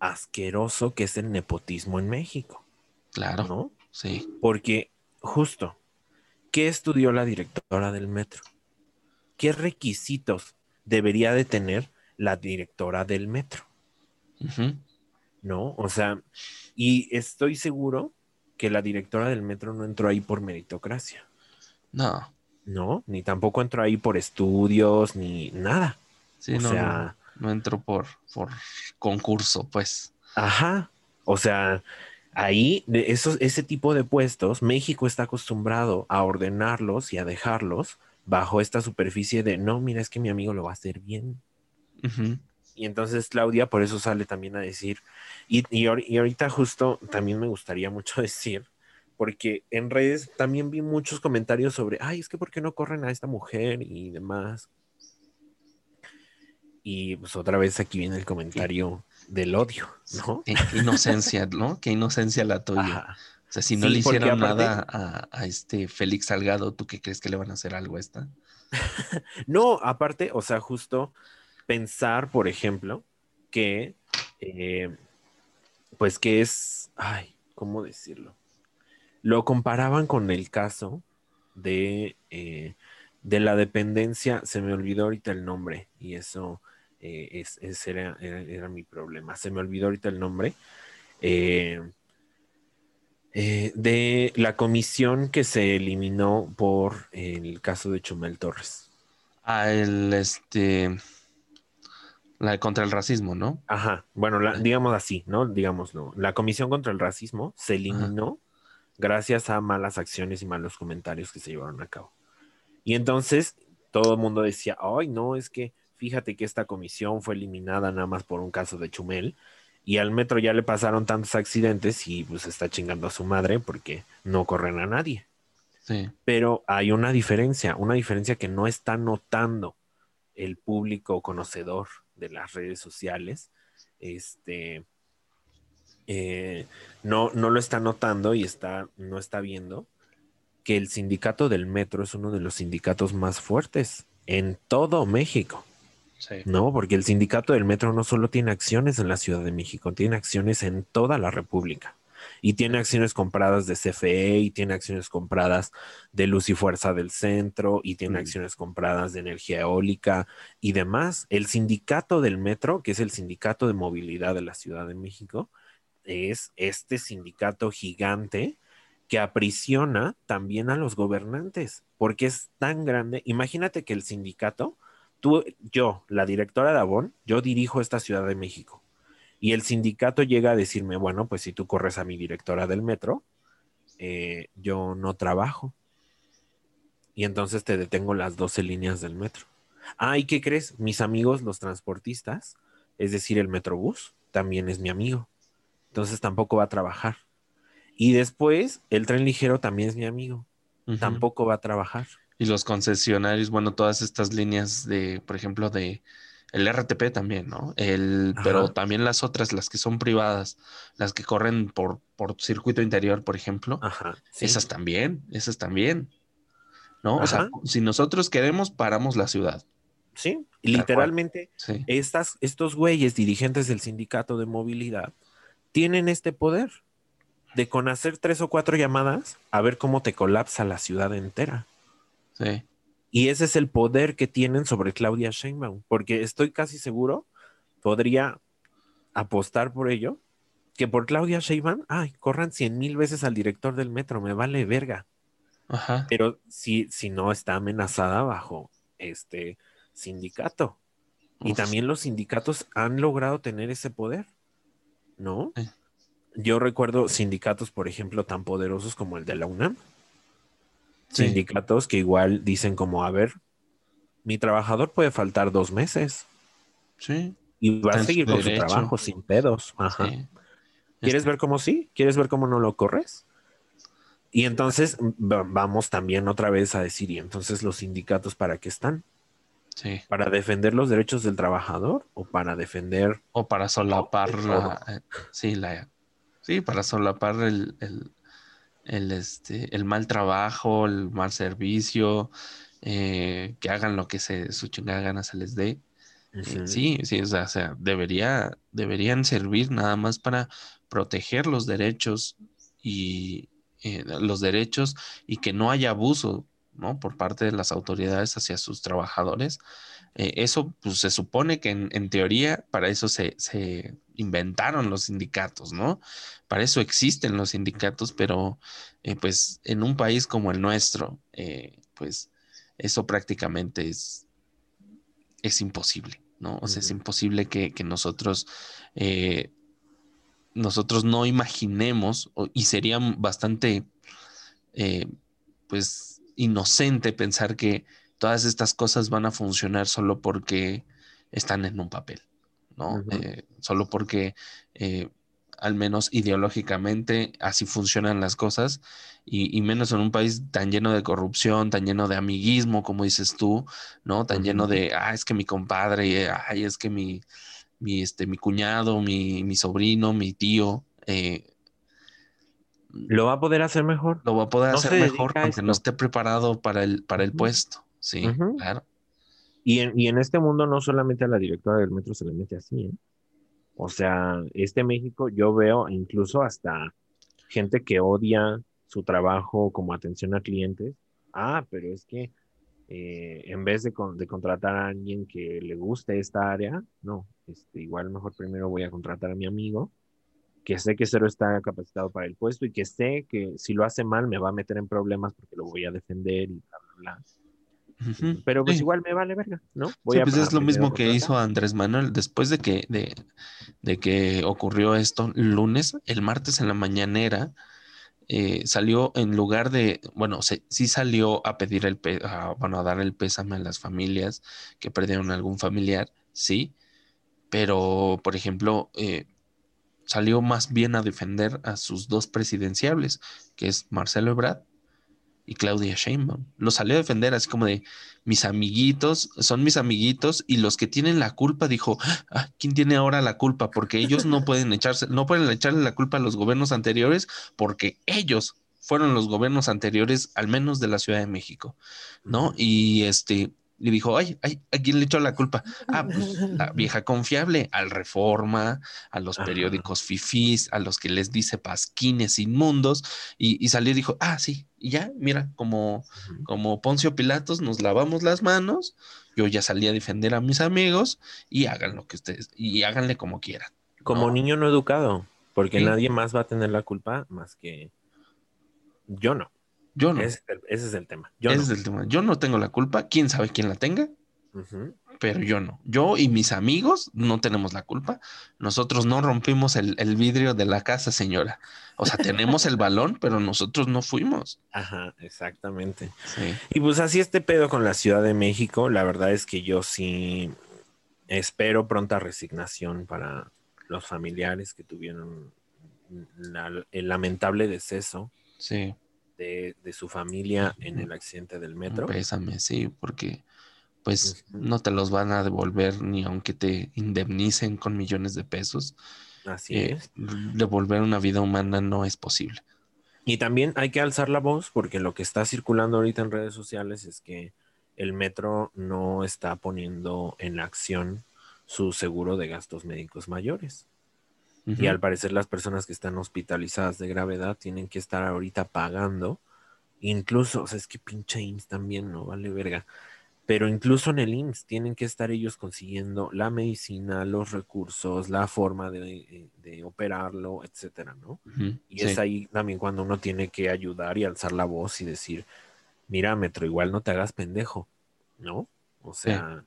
asqueroso que es el nepotismo en México, Claro, ¿no? sí. Porque justo, ¿qué estudió la directora del metro? ¿Qué requisitos debería de tener la directora del metro? ¿No? O sea, y estoy seguro que la directora del metro no entró ahí por meritocracia, No, ¿no? Ni tampoco entró ahí por estudios, ni nada. sí, O no, sea- no, no entró por, por concurso, pues. Ajá. O sea, ahí, de esos, ese tipo de puestos, México está acostumbrado a ordenarlos y a dejarlos bajo esta superficie de, no, mira, es que mi amigo lo va a hacer bien. Y entonces Claudia por eso sale también a decir, y, y, y ahorita justo también me gustaría mucho decir, porque en redes también vi muchos comentarios sobre, ay, es que ¿por qué no corren a esta mujer y demás? Y pues otra vez aquí viene el comentario del odio, ¿no? Qué qué inocencia, ¿no? Qué inocencia la tuya. Ajá. O sea, si no Sí, le hicieron aparte- nada a, a este Félix Salgado, ¿tú qué crees que le van a hacer algo a esta? No, aparte, o sea, justo pensar, por ejemplo, que, eh, pues que es, ay, ¿cómo decirlo? Lo comparaban con el caso de, eh, de la dependencia, se me olvidó ahorita el nombre y eso eh, es, ese era, era- era mi problema, se me olvidó ahorita el nombre. eh, eh, de la comisión que se eliminó por el caso de Chumel Torres. Ah, el este. La de contra el racismo, ¿no? Ajá, bueno, la- digamos así, ¿no? Digámoslo. La Comisión contra el Racismo se eliminó gracias a malas acciones y malos comentarios que se llevaron a cabo. Y entonces todo el mundo decía, ay, no, es que fíjate que esta comisión fue eliminada nada más por un caso de Chumel y al metro ya le pasaron tantos accidentes y pues está chingando a su madre porque no corren a nadie. Sí. Pero hay una diferencia, una diferencia que no está notando el público conocedor de las redes sociales. Este eh, no, no lo está notando y está, no está viendo que el sindicato del metro es uno de los sindicatos más fuertes en todo México. Sí. No, porque el sindicato del metro no solo tiene acciones en la Ciudad de México, tiene acciones en toda la República. Y tiene acciones compradas de CFE, y tiene acciones compradas de Luz y Fuerza del Centro, y tiene Mm. acciones compradas de energía eólica y demás. El sindicato del metro, que es el sindicato de movilidad de la Ciudad de México, es este sindicato gigante que aprisiona también a los gobernantes, porque es tan grande. Imagínate que el sindicato tú, yo, la directora de Avon, yo dirijo esta Ciudad de México. Y el sindicato llega a decirme, bueno, pues si tú corres a mi directora del metro, eh, yo no trabajo. Y entonces te detengo las 12 líneas del metro. Ah, ¿y qué crees? Mis amigos, los transportistas, es decir, el metrobús, también es mi amigo. Entonces tampoco va a trabajar. Y después, el tren ligero también es mi amigo. Tampoco va a trabajar. Y los concesionarios, bueno, todas estas líneas de, por ejemplo, de el RTP también, ¿no? El, Ajá. pero también las otras, las que son privadas, las que corren por, por circuito interior, por ejemplo, Ajá. sí. esas también, esas también. ¿No? O sea, si nosotros queremos, paramos la ciudad. Sí, cual. literalmente Sí. estas, estos güeyes dirigentes del sindicato de movilidad tienen este poder de con hacer tres o cuatro llamadas a ver cómo te colapsa la ciudad entera. Sí. Y ese es el poder que tienen sobre Claudia Sheinbaum, porque estoy casi seguro, podría apostar por ello, que por Claudia Sheinbaum, ay, corran cien mil veces al director del metro, me vale verga. Ajá. Pero si, si no está amenazada bajo este sindicato. Y también los sindicatos han logrado tener ese poder, ¿no? Sí. Yo recuerdo sindicatos, por ejemplo, tan poderosos como el de la UNAM. Sí. Sindicatos que igual dicen como, a ver, mi trabajador puede faltar dos meses Sí. y va a seguir su con su trabajo sin pedos. Ajá. sí. ¿Quieres Este- ver cómo sí? ¿Quieres ver cómo no lo corres? Y entonces va- vamos también otra vez a decir, ¿y entonces los sindicatos para qué están? Sí. ¿Para defender los derechos del trabajador o para defender? O para solapar la, eh, sí, la, sí, para solapar el, el, el, este, el mal trabajo, el mal servicio, eh, que hagan lo que se, su chingada gana se les dé. Eh. Sí, sí, o sea, o sea, debería, deberían servir nada más para proteger los derechos y eh, los derechos y que no haya abuso, ¿no? Por parte de las autoridades hacia sus trabajadores. Eh, eso, pues se supone que en, en teoría para eso se, se inventaron los sindicatos, ¿no? Para eso existen los sindicatos, pero eh, pues en un país como el nuestro, eh, pues eso prácticamente es, es imposible, ¿no? O sea, es imposible que, que nosotros, nosotros no imaginemos, y sería bastante, eh, pues, inocente pensar que todas estas cosas van a funcionar solo porque están en un papel, ¿no? Eh, solo porque, eh, al menos ideológicamente, así funcionan las cosas, y, y menos en un país tan lleno de corrupción, tan lleno de amiguismo, como dices tú, ¿no? Tan lleno de, ah, es que mi compadre, ay, es que mi, mi, este, mi cuñado, mi, mi sobrino, mi tío, eh, ¿Lo va a poder hacer mejor? lo va a poder No hacer mejor aunque no esté preparado para el, para el puesto. Sí, claro. Y en, y en este mundo no solamente a la directora del metro se le mete así, ¿eh? O sea, este México yo veo incluso hasta gente que odia su trabajo como atención a clientes. Ah, pero es que eh, en vez de, con- de contratar a alguien que le guste esta área, no, este, igual mejor primero voy a contratar a mi amigo, que sé que cero está capacitado para el puesto y que sé que si lo hace mal me va a meter en problemas porque lo voy a defender y bla, bla, bla. Pero pues Sí. igual me vale verga, ¿no? Sí, Voy a pues es lo mismo que hizo Andrés Manuel después de que, de, de que ocurrió esto el lunes, el martes en la mañanera, eh, salió en lugar de, bueno, se- sí salió a pedir el, a, bueno, a dar el pésame a las familias que perdieron algún familiar, sí, pero, por ejemplo, eh, salió más bien a defender a sus dos presidenciables, que es Marcelo Ebrard y Claudia Sheinbaum. Lo salió a defender así como de mis amiguitos, son mis amiguitos y los que tienen la culpa dijo, "Ah, ¿quién tiene ahora la culpa? Porque ellos no pueden echarse, no pueden echarle la culpa a los gobiernos anteriores porque ellos fueron los gobiernos anteriores, al menos de la Ciudad de México, ¿no? Y este, y dijo, ay, ay, ¿a quién le echó la culpa? Ah, pues la vieja confiable, al Reforma, a los Ajá. periódicos fifís, a los que les dice pasquines inmundos, y, y salió y dijo, ah, sí, y ya, mira, como, como Poncio Pilatos, nos lavamos las manos, yo ya salí a defender a mis amigos, y hagan lo que ustedes, y háganle como quieran. Como ¿no? niño no educado, porque Sí. nadie más va a tener la culpa más que yo no. Yo no, Ese, es el, ese es el tema. Yo ese no. es el tema. Yo no tengo la culpa, quién sabe quién la tenga, pero yo no. Yo y mis amigos no tenemos la culpa. Nosotros no rompimos el, el vidrio de la casa, señora. O sea, tenemos el balón, pero nosotros no fuimos. Ajá, exactamente. Sí. Y pues así este pedo con la Ciudad de México, la verdad es que yo sí espero pronta resignación para los familiares que tuvieron la- el lamentable deceso Sí, de, de su familia en el accidente del metro. pésame, sí, porque pues no te los van a devolver ni aunque te indemnicen con millones de pesos. Así Eh, es. devolver una vida humana no es posible. Y también hay que alzar la voz porque lo que está circulando ahorita en redes sociales es que el metro no está poniendo en acción su seguro de gastos médicos mayores. Y al parecer las personas que están hospitalizadas de gravedad tienen que estar ahorita pagando. Incluso, o sea, es que pinche IMSS también no vale verga. pero incluso en el IMSS tienen que estar ellos consiguiendo la medicina, los recursos, la forma de, de operarlo, etcétera, ¿no? y es ahí también cuando uno tiene que ayudar y alzar la voz y decir, mira, Metro, igual no te hagas pendejo, ¿no? O sea,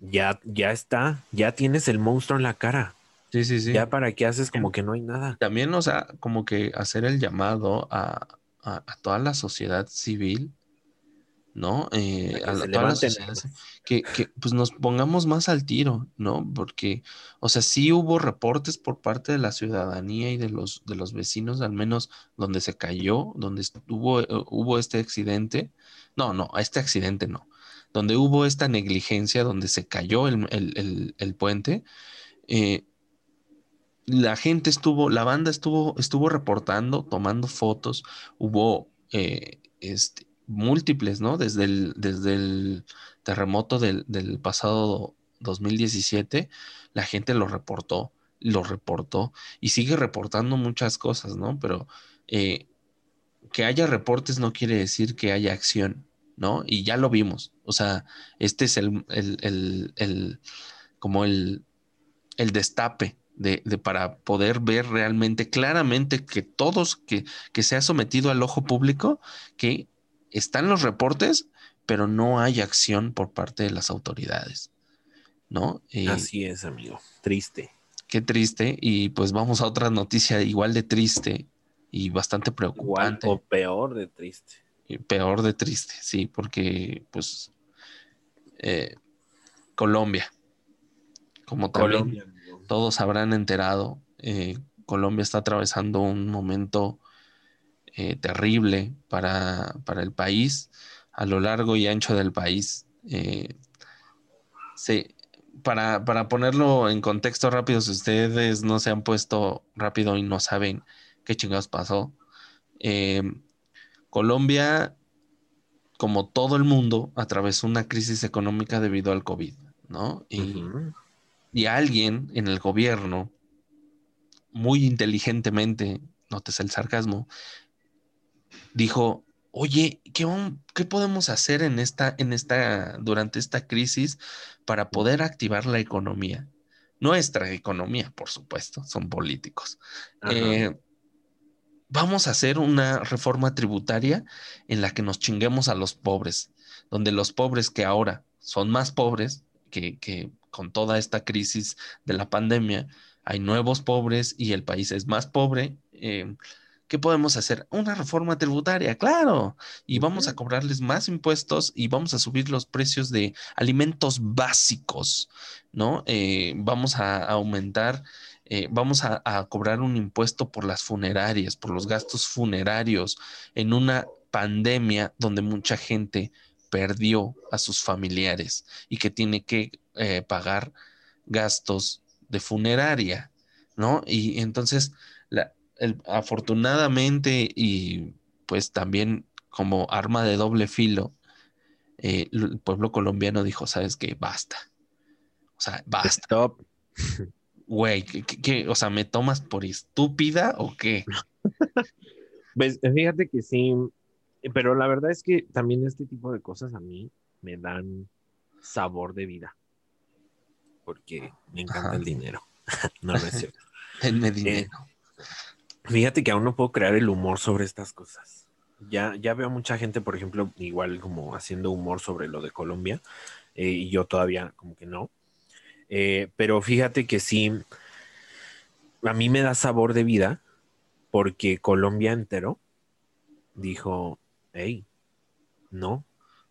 ya, ya está, ya tienes el monstruo en la cara. Sí, sí, sí. Ya para qué haces como que no hay nada. También, o sea, como que hacer el llamado a, a, a toda la sociedad civil ¿no? Eh, a, todas las que, que, pues nos pongamos más al tiro, ¿no? Porque, o sea, sí hubo reportes por parte de la ciudadanía y de los, de los vecinos, al menos donde se cayó, donde estuvo, eh, hubo este accidente. No, no, este accidente no. Donde hubo esta negligencia, donde se cayó el, puente, eh, la gente estuvo, la banda estuvo, estuvo reportando, tomando fotos, hubo este, múltiples, ¿no? Desde el, desde el terremoto del, pasado 2017, la gente lo reportó, lo reportó y sigue reportando muchas cosas, ¿no? Pero eh, que haya reportes no quiere decir que haya acción, ¿no? Y ya lo vimos. O sea, este es el, el, como el, el destape de, de, para poder ver realmente claramente que todos, que, que se ha sometido al ojo público, que están los reportes, pero no hay acción por parte de las autoridades, ¿no? Así es, amigo. Triste. Qué triste. Y pues vamos a otra noticia igual de triste y bastante preocupante. o peor de triste. peor de triste, sí, porque pues eh, Colombia, como también todos habrán enterado, eh, Colombia está atravesando un momento eh, terrible para, el país, a lo largo y ancho del país. Eh, para, ponerlo en contexto rápido, si ustedes no se han puesto rápido y no saben qué chingados pasó, eh, Colombia, como todo el mundo, atravesó una crisis económica debido al COVID, ¿no? Y, y alguien en el gobierno, muy inteligentemente, notes el sarcasmo, dijo, oye, ¿qué, ¿qué, podemos hacer en esta, en esta, durante esta crisis para poder activar la economía? Nuestra economía, por supuesto, son políticos. Eh, vamos a hacer una reforma tributaria en la que nos chinguemos a los pobres, donde los pobres que ahora son más pobres, que, que con toda esta crisis de la pandemia, hay nuevos pobres y el país es más pobre. Eh, ¿Qué podemos hacer? Una reforma tributaria, claro. Y vamos a cobrarles más impuestos y vamos a subir los precios de alimentos básicos, ¿no? Eh, vamos a aumentar, eh, vamos a, cobrar un impuesto por las funerarias, por los gastos funerarios en una pandemia donde mucha gente perdió a sus familiares y que tiene que eh, pagar gastos de funeraria, ¿no? Y entonces la, afortunadamente y pues también como arma de doble filo, eh, el pueblo colombiano dijo, sabes qué, basta. O sea, basta. Stop. Güey, ¿qué, o sea, ¿me tomas por estúpida o qué? pues fíjate que sí, pero la verdad es que también este tipo de cosas a mí me dan sabor de vida. Porque me encanta el dinero. no, es cierto. Denme eh, dinero. Fíjate que aún no puedo crear el humor sobre estas cosas. Ya, ya veo mucha gente, por ejemplo, igual como haciendo humor sobre lo de Colombia, eh, y yo todavía como que no. Eh, pero fíjate que sí, a mí me da sabor de vida porque Colombia entero dijo, hey, no,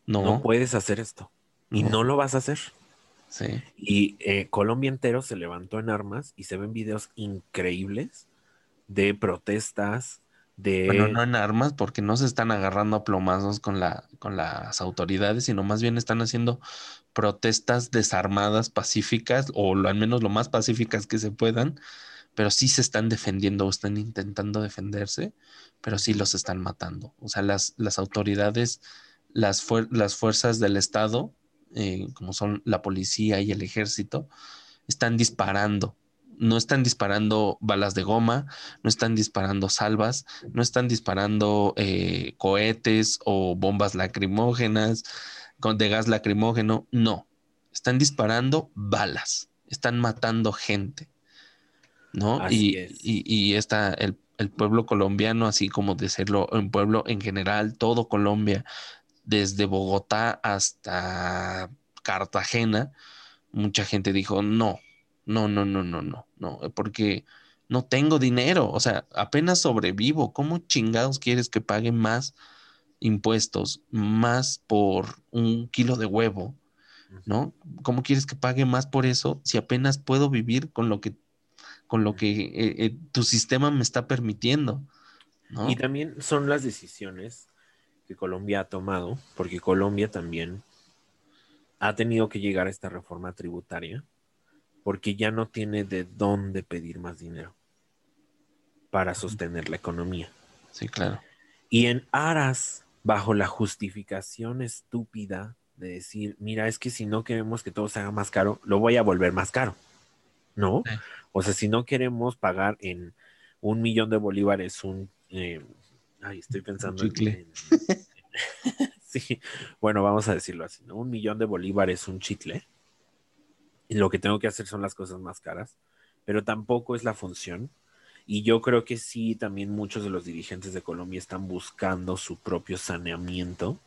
no, no puedes hacer esto y no. lo vas a hacer. Sí. Y eh, Colombia entero se levantó en armas y se ven videos increíbles de protestas, de... Bueno, no en armas, porque no se están agarrando a plomazos con, la, con las autoridades, sino más bien están haciendo protestas desarmadas, pacíficas, o al menos lo más pacíficas que se puedan, pero sí se están defendiendo o están intentando defenderse, pero sí los están matando. O sea, las, las autoridades, las, las fuerzas del Estado, eh, como son la policía y el ejército, están disparando no están disparando balas de goma, no están disparando salvas, no están disparando eh, cohetes o bombas lacrimógenas, con de gas lacrimógeno, no. Están disparando balas, están matando gente, ¿no? y, y, y está el, el, pueblo colombiano, así como decirlo, un pueblo en general, todo Colombia, desde Bogotá hasta Cartagena, mucha gente dijo, no, no, no, no, no, no, no, porque no tengo dinero, o sea, apenas sobrevivo, ¿cómo chingados quieres que pague más impuestos, más por un kilo de huevo? ¿No? ¿Cómo quieres que pague más por eso si apenas puedo vivir con lo que, con lo que eh, eh, tu sistema me está permitiendo? Y también son las decisiones que Colombia ha tomado, porque Colombia también ha tenido que llegar a esta reforma tributaria, porque ya no tiene de dónde pedir más dinero para sostener la economía. Sí, claro. Y en aras, bajo la justificación estúpida de decir, mira, es que si no queremos que todo se haga más caro, lo voy a volver más caro. ¿No? O sea, si no queremos pagar en un millón de bolívares un... Eh, ay, estoy pensando en... sí, bueno, vamos a decirlo así, ¿no? Un millón de bolívares un chicle. Y lo que tengo que hacer son las cosas más caras, pero tampoco es la función y yo creo que sí, también muchos de los dirigentes de Colombia están buscando su propio saneamiento.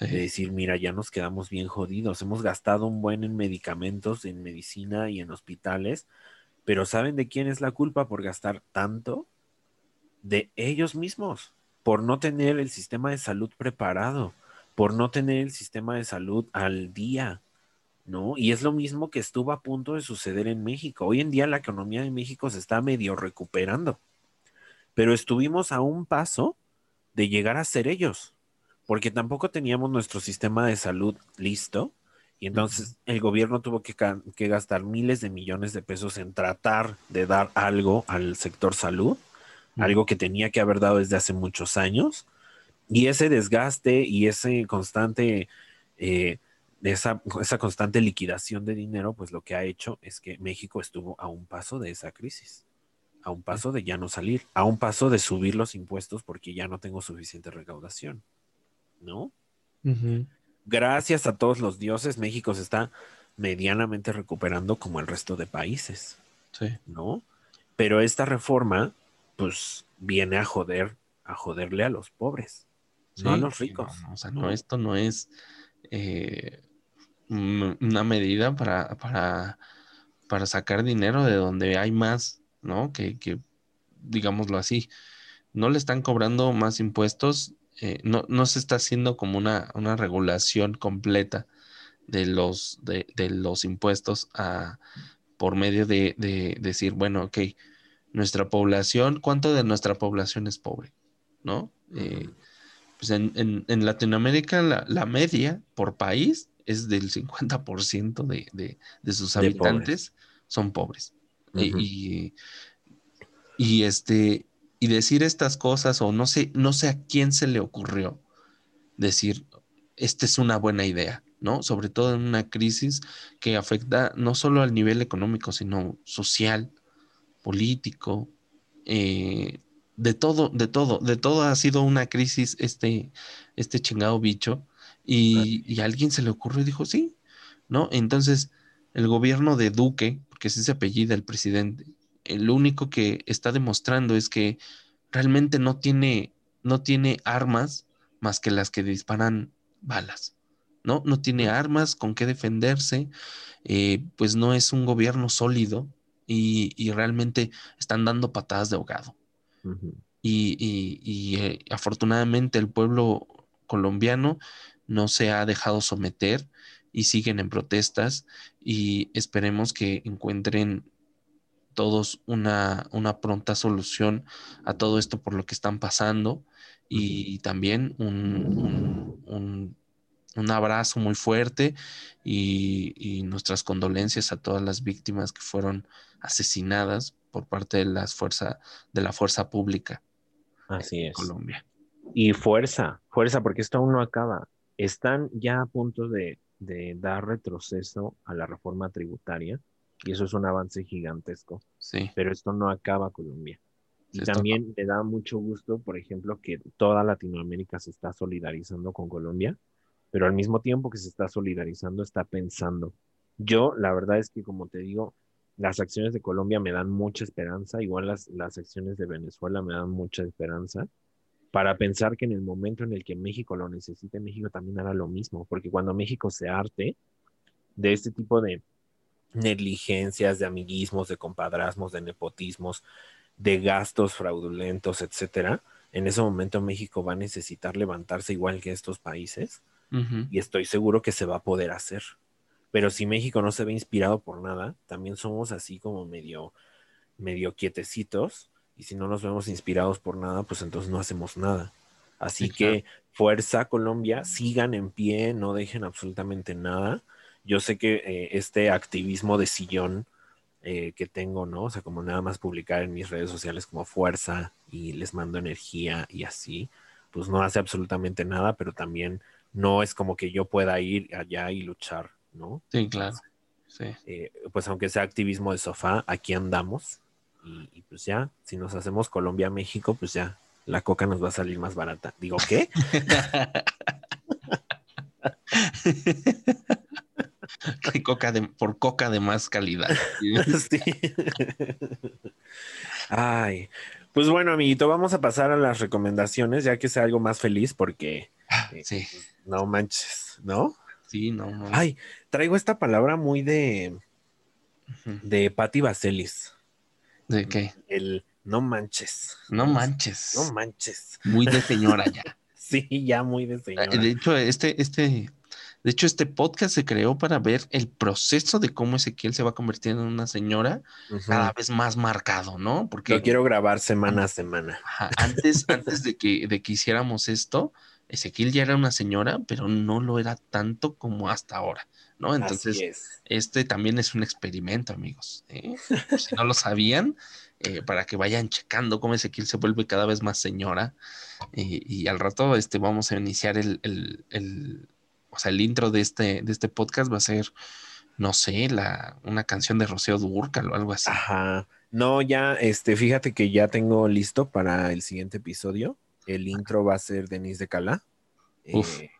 De decir, mira, ya nos quedamos bien jodidos. Hemos gastado un buen en medicamentos, en medicina y en hospitales. Pero ¿saben de quién es la culpa por gastar tanto? De ellos mismos, por no tener el sistema de salud preparado, por no tener el sistema de salud al día, ¿no? Y es lo mismo que estuvo a punto de suceder en México. Hoy en día la economía de México se está medio recuperando, pero estuvimos a un paso de llegar a ser ellos, porque tampoco teníamos nuestro sistema de salud listo. Y entonces el gobierno tuvo que, que, gastar miles de millones de pesos en tratar de dar algo al sector salud, algo que tenía que haber dado desde hace muchos años. Y ese desgaste y ese constante eh, esa, esa constante liquidación de dinero, pues lo que ha hecho es que México estuvo a un paso de esa crisis, a un paso de ya no salir, a un paso de subir los impuestos porque ya no tengo suficiente recaudación, ¿no? Gracias a todos los dioses, México se está medianamente recuperando como el resto de países, ¿no? Pero esta reforma, pues, viene a joder, a joderle a los pobres, no a los ricos. o sea, no, esto no es eh, una medida para, para, para, sacar dinero de donde hay más, ¿no? Que, que digámoslo así, no le están cobrando más impuestos, eh, no, no, se está haciendo como una, una regulación completa de los, de, de los impuestos a, por medio de, de, decir, bueno, ok, nuestra población, ¿cuánto de nuestra población es pobre? ¿No? Eh, pues en, en, en Latinoamérica la, la, media por país es del 50% de, de, de, sus habitantes son pobres. y, y, este, y decir estas cosas, o no sé, no sé a quién se le ocurrió decir, esta es una buena idea, ¿no? Sobre todo en una crisis que afecta no solo al nivel económico, sino social, político, eh, de todo, de todo, de todo ha sido una crisis este, este chingado bicho y, a alguien se le ocurrió y dijo, sí, ¿no? Entonces, el gobierno de Duque, porque es ese apellido el presidente, el único que está demostrando es que realmente no tiene, no tiene armas más que las que disparan balas, ¿no? No tiene armas con qué defenderse, eh, pues no es un gobierno sólido y, realmente están dando patadas de ahogado. Y, eh, afortunadamente el pueblo colombiano no se ha dejado someter y siguen en protestas y esperemos que encuentren todos una, una pronta solución a todo esto por lo que están pasando y también un, un, un, abrazo muy fuerte y, y, nuestras condolencias a todas las víctimas que fueron asesinadas por parte de las fuerza, de la fuerza pública Así en es. Colombia. Y fuerza, fuerza, porque esto aún no acaba están ya a punto de, dar retroceso a la reforma tributaria y eso es un avance gigantesco. Sí. Pero esto no acaba Colombia. Y también le da mucho gusto, por ejemplo, que toda Latinoamérica se está solidarizando con Colombia, pero al mismo tiempo que se está solidarizando, está pensando. Yo, la verdad es que, como te digo, las acciones de Colombia me dan mucha esperanza, igual las, las acciones de Venezuela me dan mucha esperanza, para pensar que en el momento en el que México lo necesite, México también hará lo mismo, porque cuando México se arte de este tipo de negligencias, de amiguismos, de compadrazmos, de nepotismos, de gastos fraudulentos, etcétera, en ese momento México va a necesitar levantarse igual que estos países y estoy seguro que se va a poder hacer. Pero si México no se ve inspirado por nada, también somos así como medio, medio quietecitos y si no nos vemos inspirados por nada, pues entonces no hacemos nada. Así que fuerza Colombia, sigan en pie, no dejen absolutamente nada. Yo sé que eh, este activismo de sillón eh, que tengo, ¿no? O sea, como nada más publicar en mis redes sociales como fuerza y les mando energía y así, pues no hace absolutamente nada, pero también no es como que yo pueda ir allá y luchar, ¿no? Sí, claro. Sí. Eh, pues aunque sea activismo de sofá, aquí andamos y, pues ya, si nos hacemos Colombia-México, pues ya, la coca nos va a salir más barata. Digo, ¿qué? coca de, por coca de más calidad. Sí. Ay, pues bueno, amiguito, vamos a pasar a las recomendaciones, ya que sea algo más feliz, porque ah, eh, sí. no manches, ¿no? Sí, no, no. Ay, traigo esta palabra muy de de Patti Vaselis. ¿De qué? El no manches. No manches. No manches. Muy de señora ya. sí, ya muy de señora. De hecho, este, este, de hecho, este podcast se creó para ver el proceso de cómo Ezequiel se va convirtiendo en una señora cada vez más marcado, ¿no? Porque lo quiero grabar semana a semana. antes, antes de que, de que hiciéramos esto, Ezequiel ya era una señora, pero no lo era tanto como hasta ahora, ¿no? Entonces, este también es un experimento, amigos. ¿eh? si no lo sabían, eh, para que vayan checando cómo Ezequiel se vuelve cada vez más señora. y al rato este, vamos a iniciar el, o sea, el intro de este, de este podcast va a ser, no sé, la, una canción de Rocío Durcal o algo así. Ajá. No, ya, este, fíjate que ya tengo listo para el siguiente episodio. El intro va a ser Denise de Cala. Eh,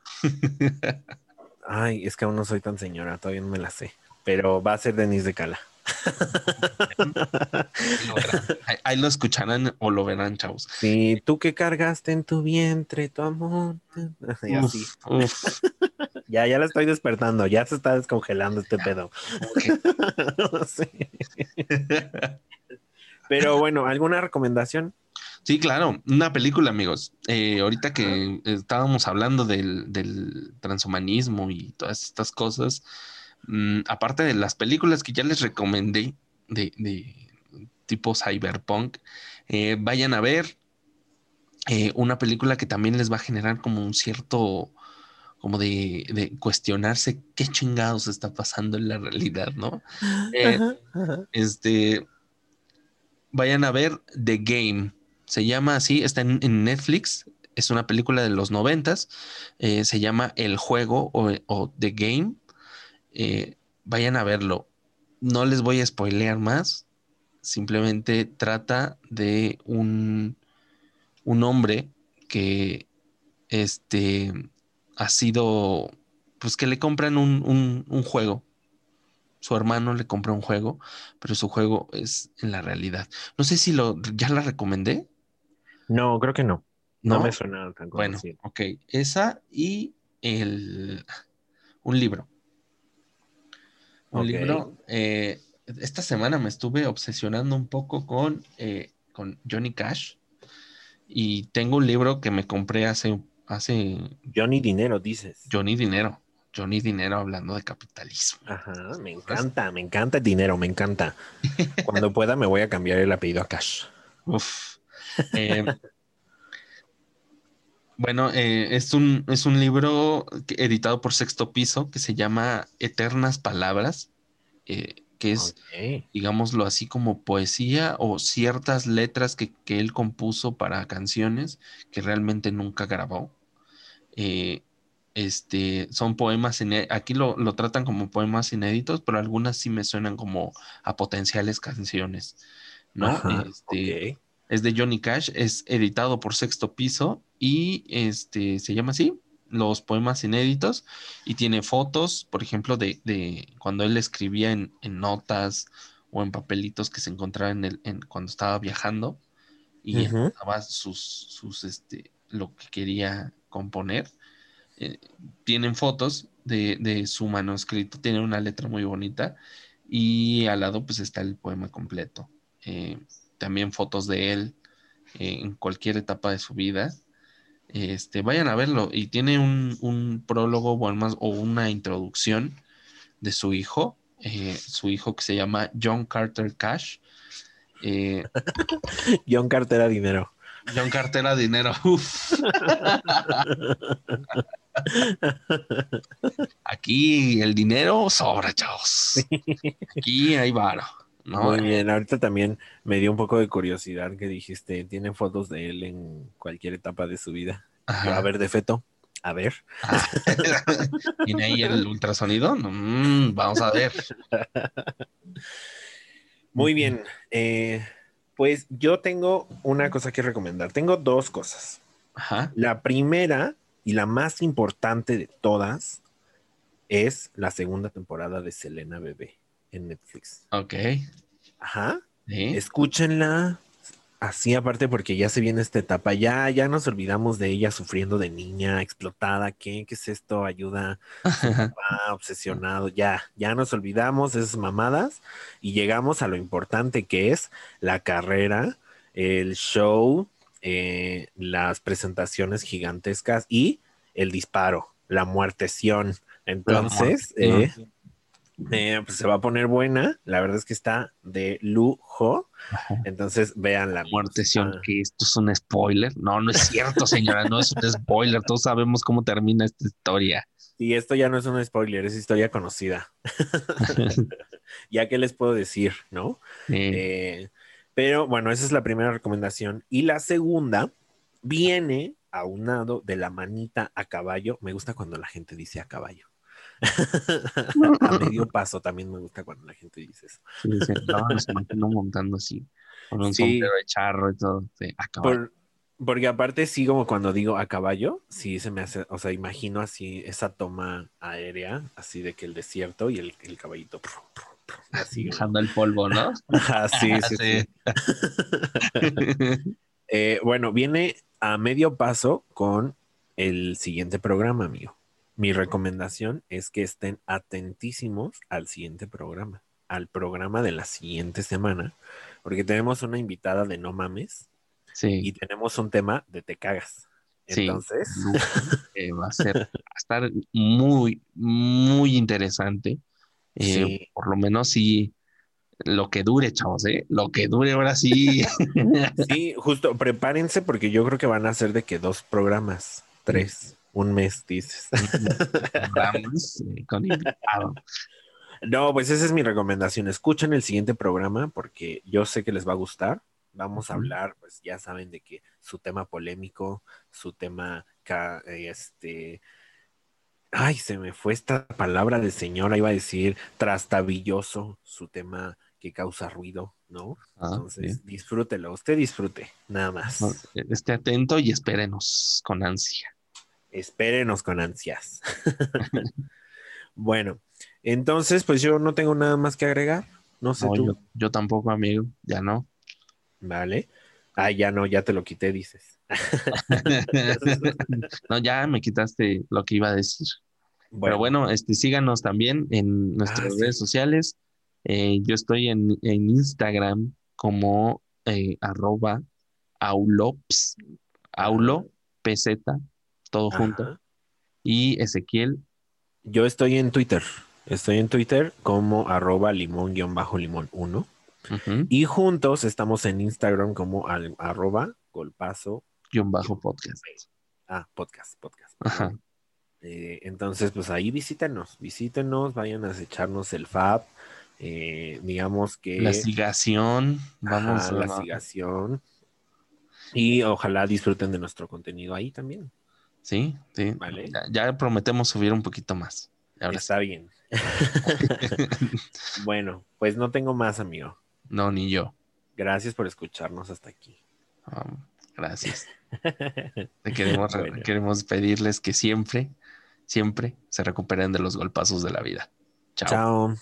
ay, es que aún no soy tan señora, todavía no me la sé. Pero va a ser Denise de Cala. Ahí lo escucharán o lo verán, chavos. Sí, tú que cargaste en tu vientre tu amor. ya, ya la estoy despertando, ya se está descongelando este pedo. Pero bueno, ¿alguna recomendación? Sí, claro, una película, amigos. Eh, ahorita que estábamos hablando del, del transhumanismo y todas estas cosas, Mm, aparte de las películas que ya les recomendé de, tipo cyberpunk, eh, vayan a ver eh, una película que también les va a generar como un cierto, como de, cuestionarse qué chingados está pasando en la realidad, ¿no? Eh, este, vayan a ver The Game. Se llama así, está en, Netflix. Es una película de los noventas. se llama El Juego o, o The Game eh, vayan a verlo. No les voy a spoilear más. Simplemente trata de un, un hombre que este, ha sido, pues que le compran un, un, juego. Su hermano le compra un juego, pero su juego es en la realidad. No sé si lo, ya la recomendé. No, creo que no. No, me suena tan Bueno, ok. Esa y el, un libro un libro. Eh, esta semana me estuve obsesionando un poco con, eh, con Johnny Cash y tengo un libro que me compré hace, hace... Johnny Dinero, dices. Johnny Dinero. Johnny Dinero hablando de capitalismo. Ajá, me encanta, me encanta el dinero, me encanta. Cuando pueda me voy a cambiar el apellido a Cash. Uf. Eh, bueno, eh, es, un, es un libro editado por Sexto Piso que se llama Eternas Palabras, eh, que es, digámoslo así, como poesía o ciertas letras que, él compuso para canciones que realmente nunca grabó. Eh, este, son poemas, aquí lo, tratan como poemas inéditos, pero algunas sí me suenan como a potenciales canciones, ¿no? este, Es de Johnny Cash, es editado por Sexto Piso y este, se llama así, los poemas inéditos y tiene fotos, por ejemplo, de, de cuando él escribía en, en, notas o en papelitos que se encontraba en el, en, cuando estaba viajando y uh sus, sus, este, lo que quería componer. Eh, tienen fotos de, de, su manuscrito, tiene una letra muy bonita y al lado pues está el poema completo. Eh, también fotos de él eh, en cualquier etapa de su vida este, vayan a verlo. Y tiene un, prólogo más, o una introducción de su hijo, eh, su hijo que se llama John Carter Cash. Eh, John Carter a dinero. John Carter a dinero. Aquí el dinero sobra, chavos. Aquí hay varo. Muy bien, ahorita también me dio un poco de curiosidad que dijiste, tiene fotos de él en cualquier etapa de su vida. A ver, de feto. A ver. Ah. ¿Tiene ahí el ultrasonido? Mm, vamos a ver. Muy bien. Eh, pues yo tengo una cosa que recomendar. Tengo dos cosas. La primera y la más importante de todas es la segunda temporada de Selena Bebé en Netflix. Ok. Ajá. Escúchenla. Así aparte porque ya se viene esta etapa, ya, ya nos olvidamos de ella sufriendo de niña, explotada, ¿qué, qué es esto? Ayuda, obsesionado, ya, ya nos olvidamos esas mamadas y llegamos a lo importante que es la carrera, el show, eh, las presentaciones gigantescas y el disparo, la muerteción. Entonces, eh, eh, pues se va a poner buena. La verdad es que está de lujo. Entonces, vean la muerteción. Que esto es un spoiler. No, no es cierto, señora. no es un spoiler. Todos sabemos cómo termina esta historia. Y esto ya no es un spoiler, es historia conocida. ya que les puedo decir, ¿no? Eh, pero bueno, esa es la primera recomendación. Y la segunda viene aunado de la manita a caballo. Me gusta cuando la gente dice a caballo a medio paso también me gusta cuando la gente dice eso. Sí, se montando así, con un sombrero de charro y todo, porque aparte sí, como cuando digo a caballo, sí se me hace, o sea, imagino así esa toma aérea, así de que el desierto y el, el caballito así. Dejando el polvo, ¿no? sí, sí, sí. Eh, bueno, viene a medio paso con el siguiente programa, amigo mi recomendación es que estén atentísimos al siguiente programa, al programa de la siguiente semana, porque tenemos una invitada de No Mames y tenemos un tema de Te Cagas. Entonces, va a ser, a estar muy, muy interesante. Eh, por lo menos si lo que dure, chavos, ¿eh? Lo que dure ahora sí. sí, justo, prepárense porque yo creo que van a ser de que dos programas, tres un mes, dices. Vamos eh, con invitado. No, pues esa es mi recomendación. Escuchen el siguiente programa porque yo sé que les va a gustar. Vamos a hablar, pues ya saben de que su tema polémico, su tema, este, ay, se me fue esta palabra de señora, iba a decir trastabilloso, su tema que causa ruido, ¿no? Ah, Entonces, disfrútelo, usted disfrute, nada más. Esté atento y espérenos con ansia espérenos con ansias. bueno, entonces, pues yo no tengo nada más que agregar. No sé tú. Yo, tampoco, amigo, ya no. Vale. Ah, ya no, ya te lo quité, dices. no, ya me quitaste lo que iba a decir. Pero bueno, este, síganos también en nuestras ah, redes sociales. Eh, yo estoy en, Instagram como eh, arroba aulops, aulo, pz, todo junto. Y Ezequiel. Yo estoy en Twitter. Estoy en Twitter como arroba limón-limón 1. Y juntos estamos en Instagram como arroba golpazo. bajo podcast. Ah, podcast, podcast. Eh, entonces, pues ahí visítenos, visítenos, vayan a echarnos el FAB. Eh, digamos que. La sigación. Vamos a la sigación. Y ojalá disfruten de nuestro contenido ahí también. Sí, sí. Vale. Ya, prometemos subir un poquito más. Ahora Está bien. bueno, pues no tengo más, amigo. No, ni yo. Gracias por escucharnos hasta aquí. gracias. Te queremos, queremos pedirles que siempre, siempre se recuperen de los golpazos de la vida. Chao. Chao.